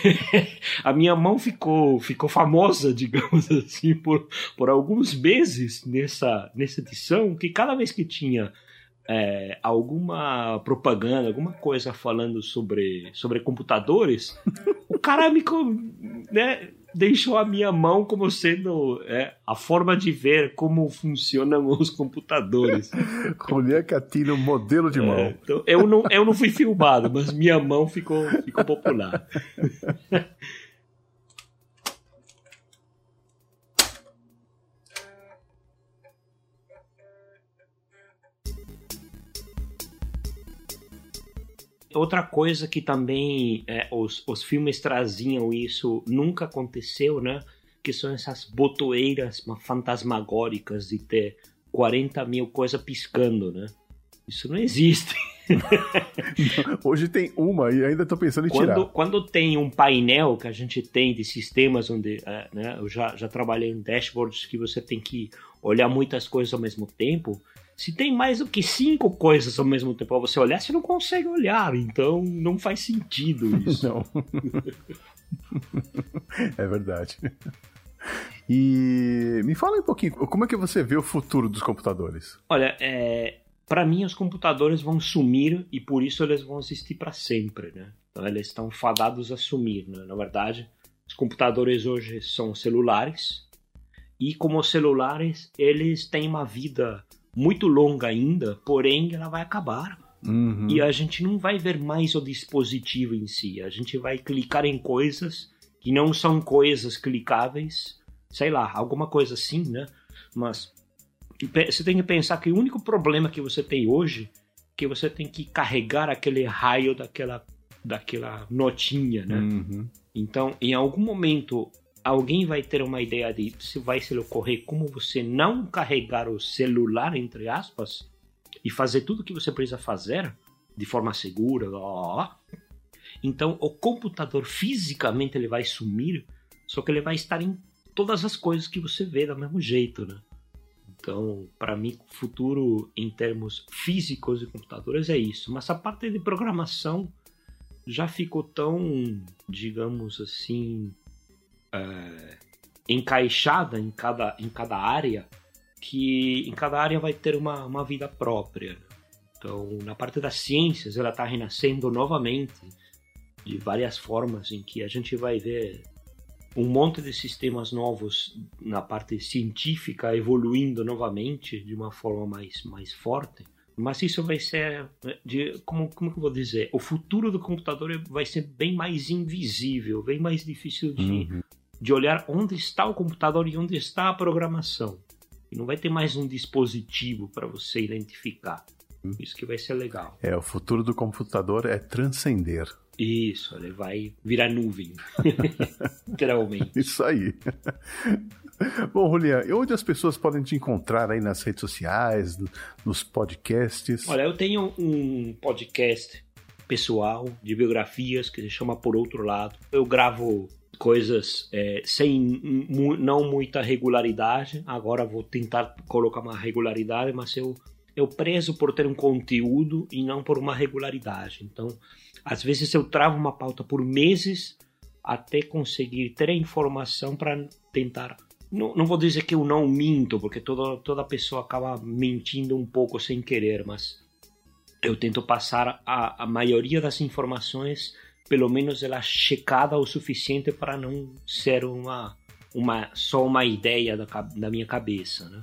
a minha mão ficou, ficou famosa, digamos assim, por, por alguns meses nessa, nessa edição, que cada vez que tinha é, alguma propaganda, alguma coisa falando sobre, sobre computadores, o cara me né, deixou a minha mão como sendo é, a forma de ver como funcionam os computadores. Julian Catino, modelo de É, mão. então, eu, não, eu não fui filmado, mas minha mão ficou, ficou popular. Outra coisa que também é, os, os filmes traziam isso, nunca aconteceu, né? Que são essas botoeiras fantasmagóricas de ter 40 mil coisas piscando, né? Isso não existe. Hoje tem uma e ainda tô pensando em tirar. Quando, quando tem um painel que a gente tem de sistemas onde é, né, eu já, já trabalhei em dashboards que você tem que olhar muitas coisas ao mesmo tempo. Se tem mais do que cinco coisas ao mesmo tempo pra você olhar, você não consegue olhar. Então não faz sentido isso. Não. é verdade. E me fala um pouquinho, como é que você vê o futuro dos computadores? Olha, é, para mim os computadores vão sumir e por isso eles vão existir para sempre, né? Então eles estão fadados a sumir, né? Na verdade, os computadores hoje são celulares e como celulares eles têm uma vida muito longa ainda, porém ela vai acabar. Uhum. E a gente não vai ver mais o dispositivo em si. A gente vai clicar em coisas que não são coisas clicáveis, sei lá, alguma coisa assim, né? Mas você tem que pensar que o único problema que você tem hoje é que você tem que carregar aquele raio daquela, daquela notinha, né? Uhum. Então, em algum momento, alguém vai ter uma ideia de se vai se lhe ocorrer como você não carregar o celular, entre aspas, e fazer tudo o que você precisa fazer de forma segura. Então, o computador fisicamente ele vai sumir, só que ele vai estar em todas as coisas que você vê do mesmo jeito, né? Então, para mim, futuro em termos físicos de computadores é isso. Mas a parte de programação já ficou tão, digamos assim, é, encaixada em cada, em cada área que em cada área vai ter uma, uma vida própria. Então, na parte das ciências, ela está renascendo novamente de várias formas em que a gente vai ver um monte de sistemas novos na parte científica evoluindo novamente de uma forma mais, mais forte. Mas isso vai ser, de, como, como eu vou dizer, o futuro do computador vai ser bem mais invisível, bem mais difícil de, Uhum. De olhar onde está o computador e onde está a programação. E não vai ter mais um dispositivo para você identificar. Isso que vai ser legal. É, o futuro do computador é transcender. Isso, ele vai virar nuvem. Literalmente. Isso aí. Bom, Julian, e onde as pessoas podem te encontrar aí nas redes sociais, no- nos podcasts? Olha, eu tenho um podcast pessoal de biografias que se chama Por Outro Lado. Eu gravo coisas é, sem mu- não muita regularidade. Agora vou tentar colocar uma regularidade, mas eu eu prezo por ter um conteúdo e não por uma regularidade. Então, às vezes eu travo uma pauta por meses até conseguir ter a informação para tentar. Não, não vou dizer que eu não minto, porque toda, toda pessoa acaba mentindo um pouco sem querer, mas eu tento passar a, a maioria das informações, pelo menos ela checada o suficiente para não ser uma, uma só uma ideia da, da minha cabeça, né?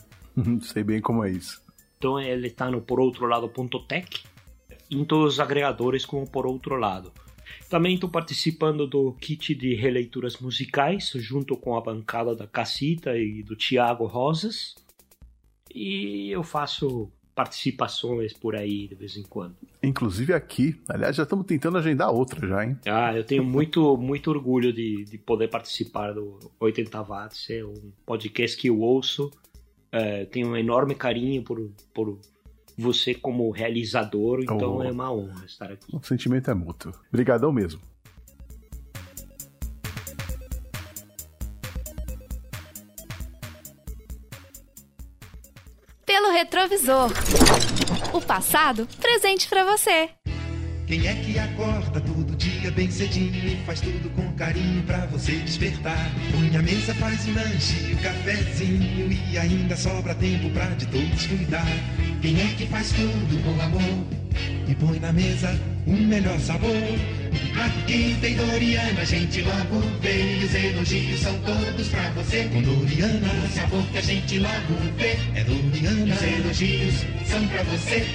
Sei bem como é isso. Então ele está no poroutolado.tech em todos os agregadores como por outro lado. Também estou participando do kit de releituras musicais junto com a bancada da Cacita e do Tiago Rosas. E eu faço participações por aí de vez em quando. Inclusive aqui. Aliás, já estamos tentando agendar outra já, hein? Ah, eu tenho muito, muito orgulho de, de poder participar do 80 Watts. É um podcast que eu ouço. É, tenho um enorme carinho por, por você como realizador, então Oh. é uma honra estar aqui. O sentimento é mútuo. Obrigadão mesmo. Pelo retrovisor. O passado presente pra você. Quem é que acorda todo dia bem cedinho e faz tudo com carinho pra você despertar? Põe a mesa, faz o lanche, o cafezinho e ainda sobra tempo pra de todos cuidar. Quem é que faz tudo com amor e põe na mesa o melhor sabor? Aqui tem Doriana, gente logo vê os elogios são todos pra você. Com Doriana, o sabor que a gente logo vê é Doriana, os elogios são pra você.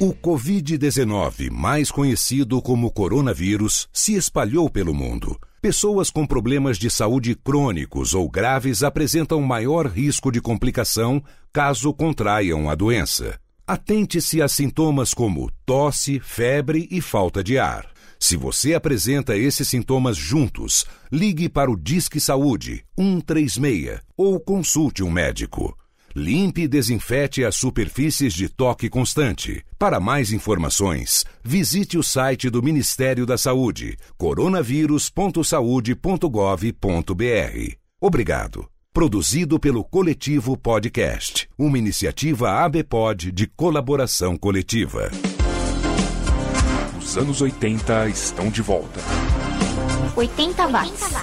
O Covid-19, mais conhecido como coronavírus, se espalhou pelo mundo. Pessoas com problemas de saúde crônicos ou graves apresentam maior risco de complicação caso contraiam a doença. Atente-se a sintomas como tosse, febre e falta de ar. Se você apresenta esses sintomas juntos, ligue para o Disque Saúde 136 ou consulte um médico. Limpe e desinfete as superfícies de toque constante. Para mais informações, visite o site do Ministério da Saúde, coronavírus.saude.gov.br. Obrigado. Produzido pelo Coletivo Podcast, uma iniciativa ABPOD de colaboração coletiva. Os anos 80 estão de volta. 80 watts.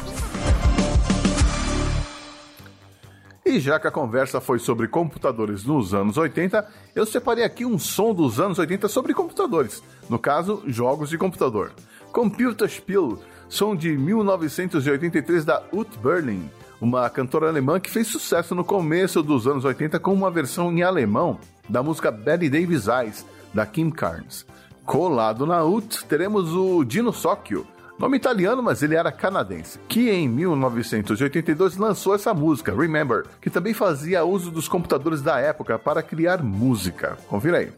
E já que a conversa foi sobre computadores nos anos 80, eu separei aqui um som dos anos 80 sobre computadores. No caso, jogos de computador. Computer Spiel, som de 1983 da Ut Berlin, uma cantora alemã que fez sucesso no começo dos anos 80 com uma versão em alemão da música Betty Davis Eyes, da Kim Carnes. Colado na Ut, teremos o Dino Socchio, nome italiano, mas ele era canadense, que em 1982 lançou essa música, Remember, que também fazia uso dos computadores da época para criar música. Confira aí.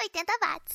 80 watts.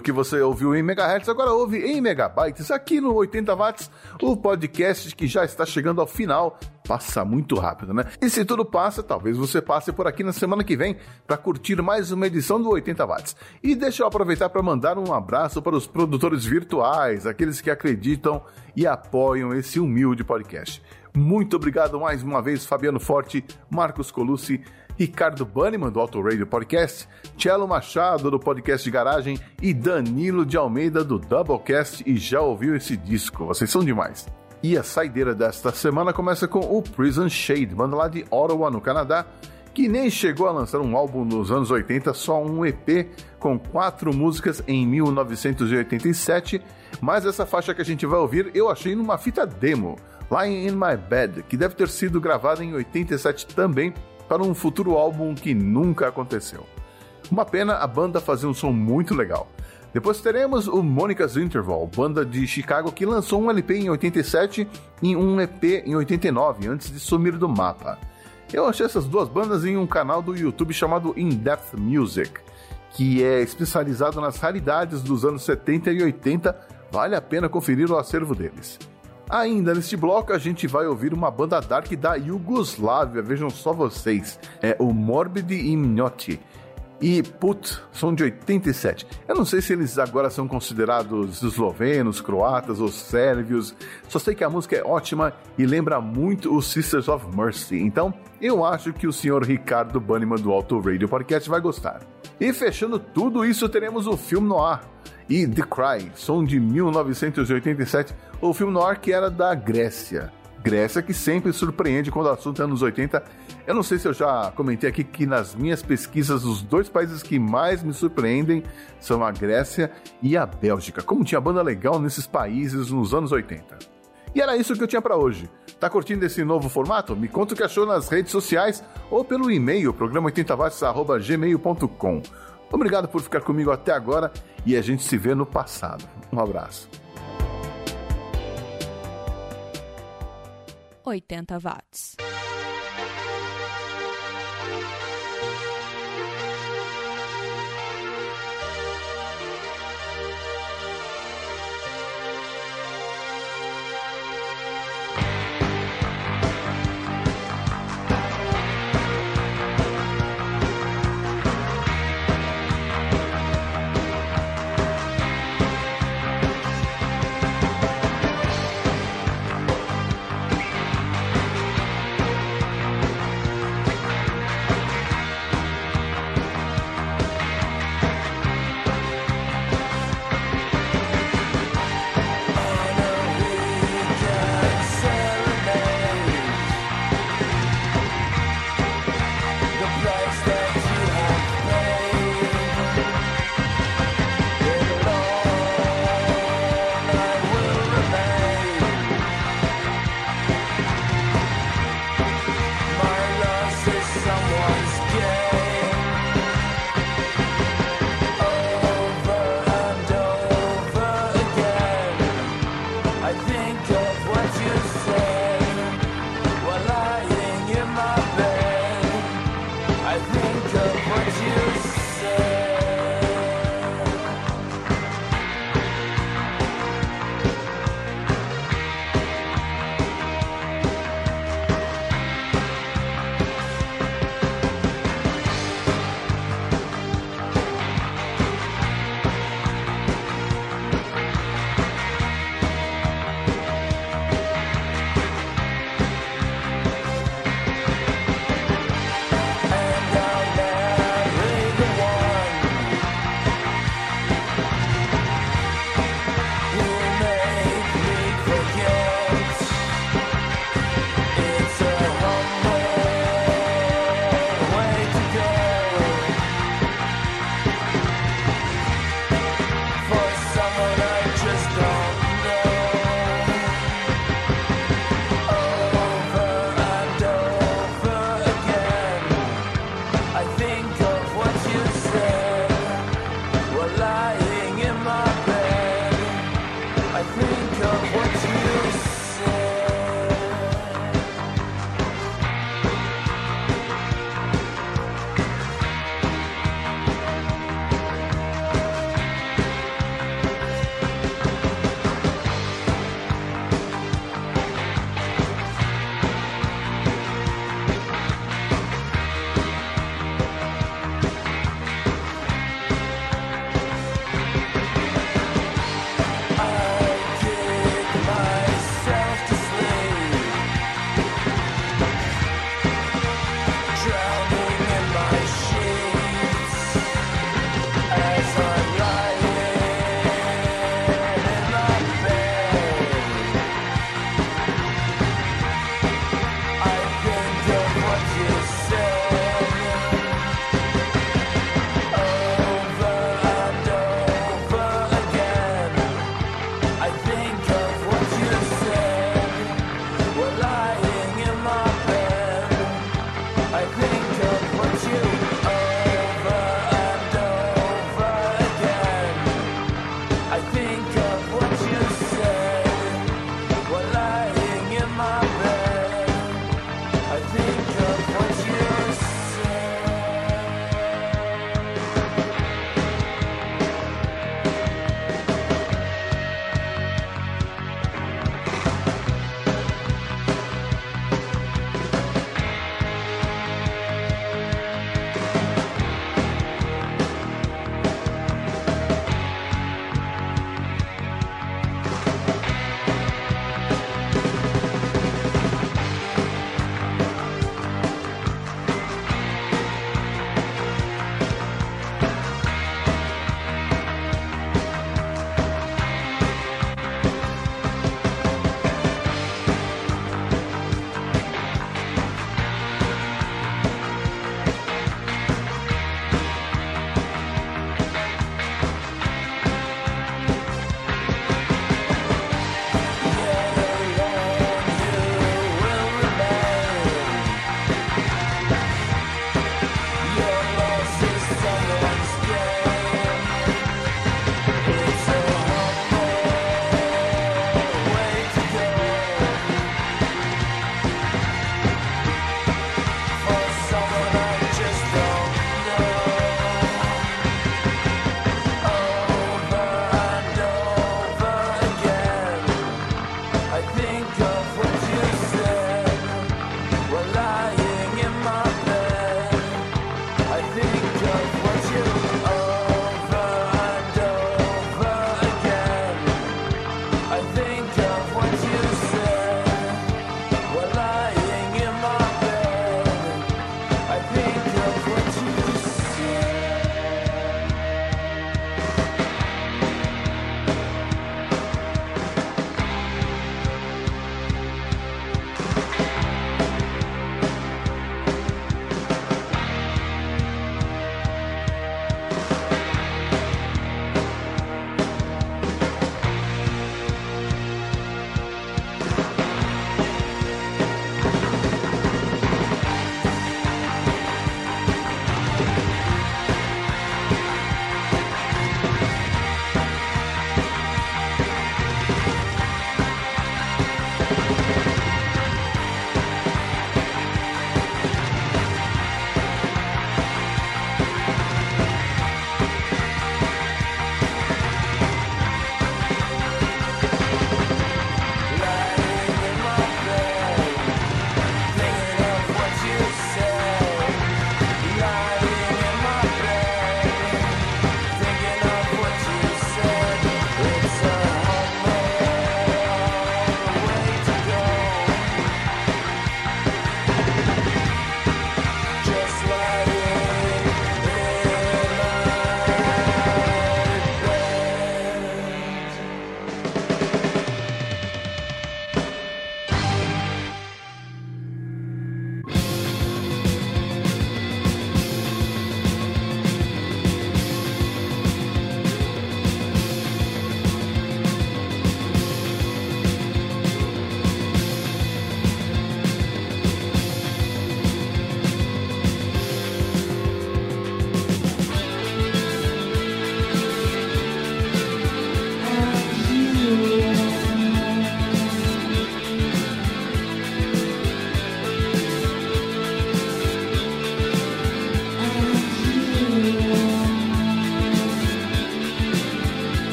O que você ouviu em megahertz agora ouve em megabytes aqui no 80 watts, o podcast que já está chegando ao final. Passa muito rápido, né? E se tudo passa, talvez você passe por aqui na semana que vem para curtir mais uma edição do 80 watts. E deixa eu aproveitar para mandar um abraço para os produtores virtuais, aqueles que acreditam e apoiam esse humilde podcast. Muito obrigado mais uma vez, Fabiano Forte, Marcos Colucci, Ricardo Banniman, do Auto Radio Podcast, Cello Machado, do Podcast de Garagem e Danilo de Almeida, do Doublecast. E já ouviu esse disco? Vocês são demais. E a saideira desta semana começa com o Prison Shade, banda lá de Ottawa, no Canadá, que nem chegou a lançar um álbum nos anos 80, só um EP com quatro músicas em 1987. Mas essa faixa que a gente vai ouvir eu achei numa fita demo, Lying in My Bed, que deve ter sido gravada em 87 também para um futuro álbum que nunca aconteceu. Uma pena a banda fazer um som muito legal. Depois teremos o Monica's Interval, banda de Chicago que lançou um LP em 87 e um EP em 89, antes de sumir do mapa. Eu achei essas duas bandas em um canal do YouTube chamado In Depth Music, que é especializado nas raridades dos anos 70 e 80. Vale a pena conferir o acervo deles. Ainda neste bloco, a gente vai ouvir uma banda dark da Iugoslávia, vejam só vocês. É o Morbid Imnoti. E Put são de 87. Eu não sei se eles agora são considerados eslovenos, croatas ou sérvios. Só sei que a música é ótima e lembra muito os Sisters of Mercy. Então, eu acho que o senhor Ricardo Banniman do Auto Radio Podcast vai gostar. E fechando tudo isso, teremos o filme Noir e The Cry, som de 1987, o filme noir que era da Grécia. Grécia que sempre surpreende quando o assunto é anos 80. Eu não sei se eu já comentei aqui que nas minhas pesquisas os dois países que mais me surpreendem são a Grécia e a Bélgica. Como tinha banda legal nesses países nos anos 80. E era isso que eu tinha para hoje. Tá curtindo esse novo formato? Me conta o que achou nas redes sociais ou pelo e-mail programa80watts@gmail.com. Obrigado por ficar comigo até agora e a gente se vê no passado. Um abraço. 80 watts.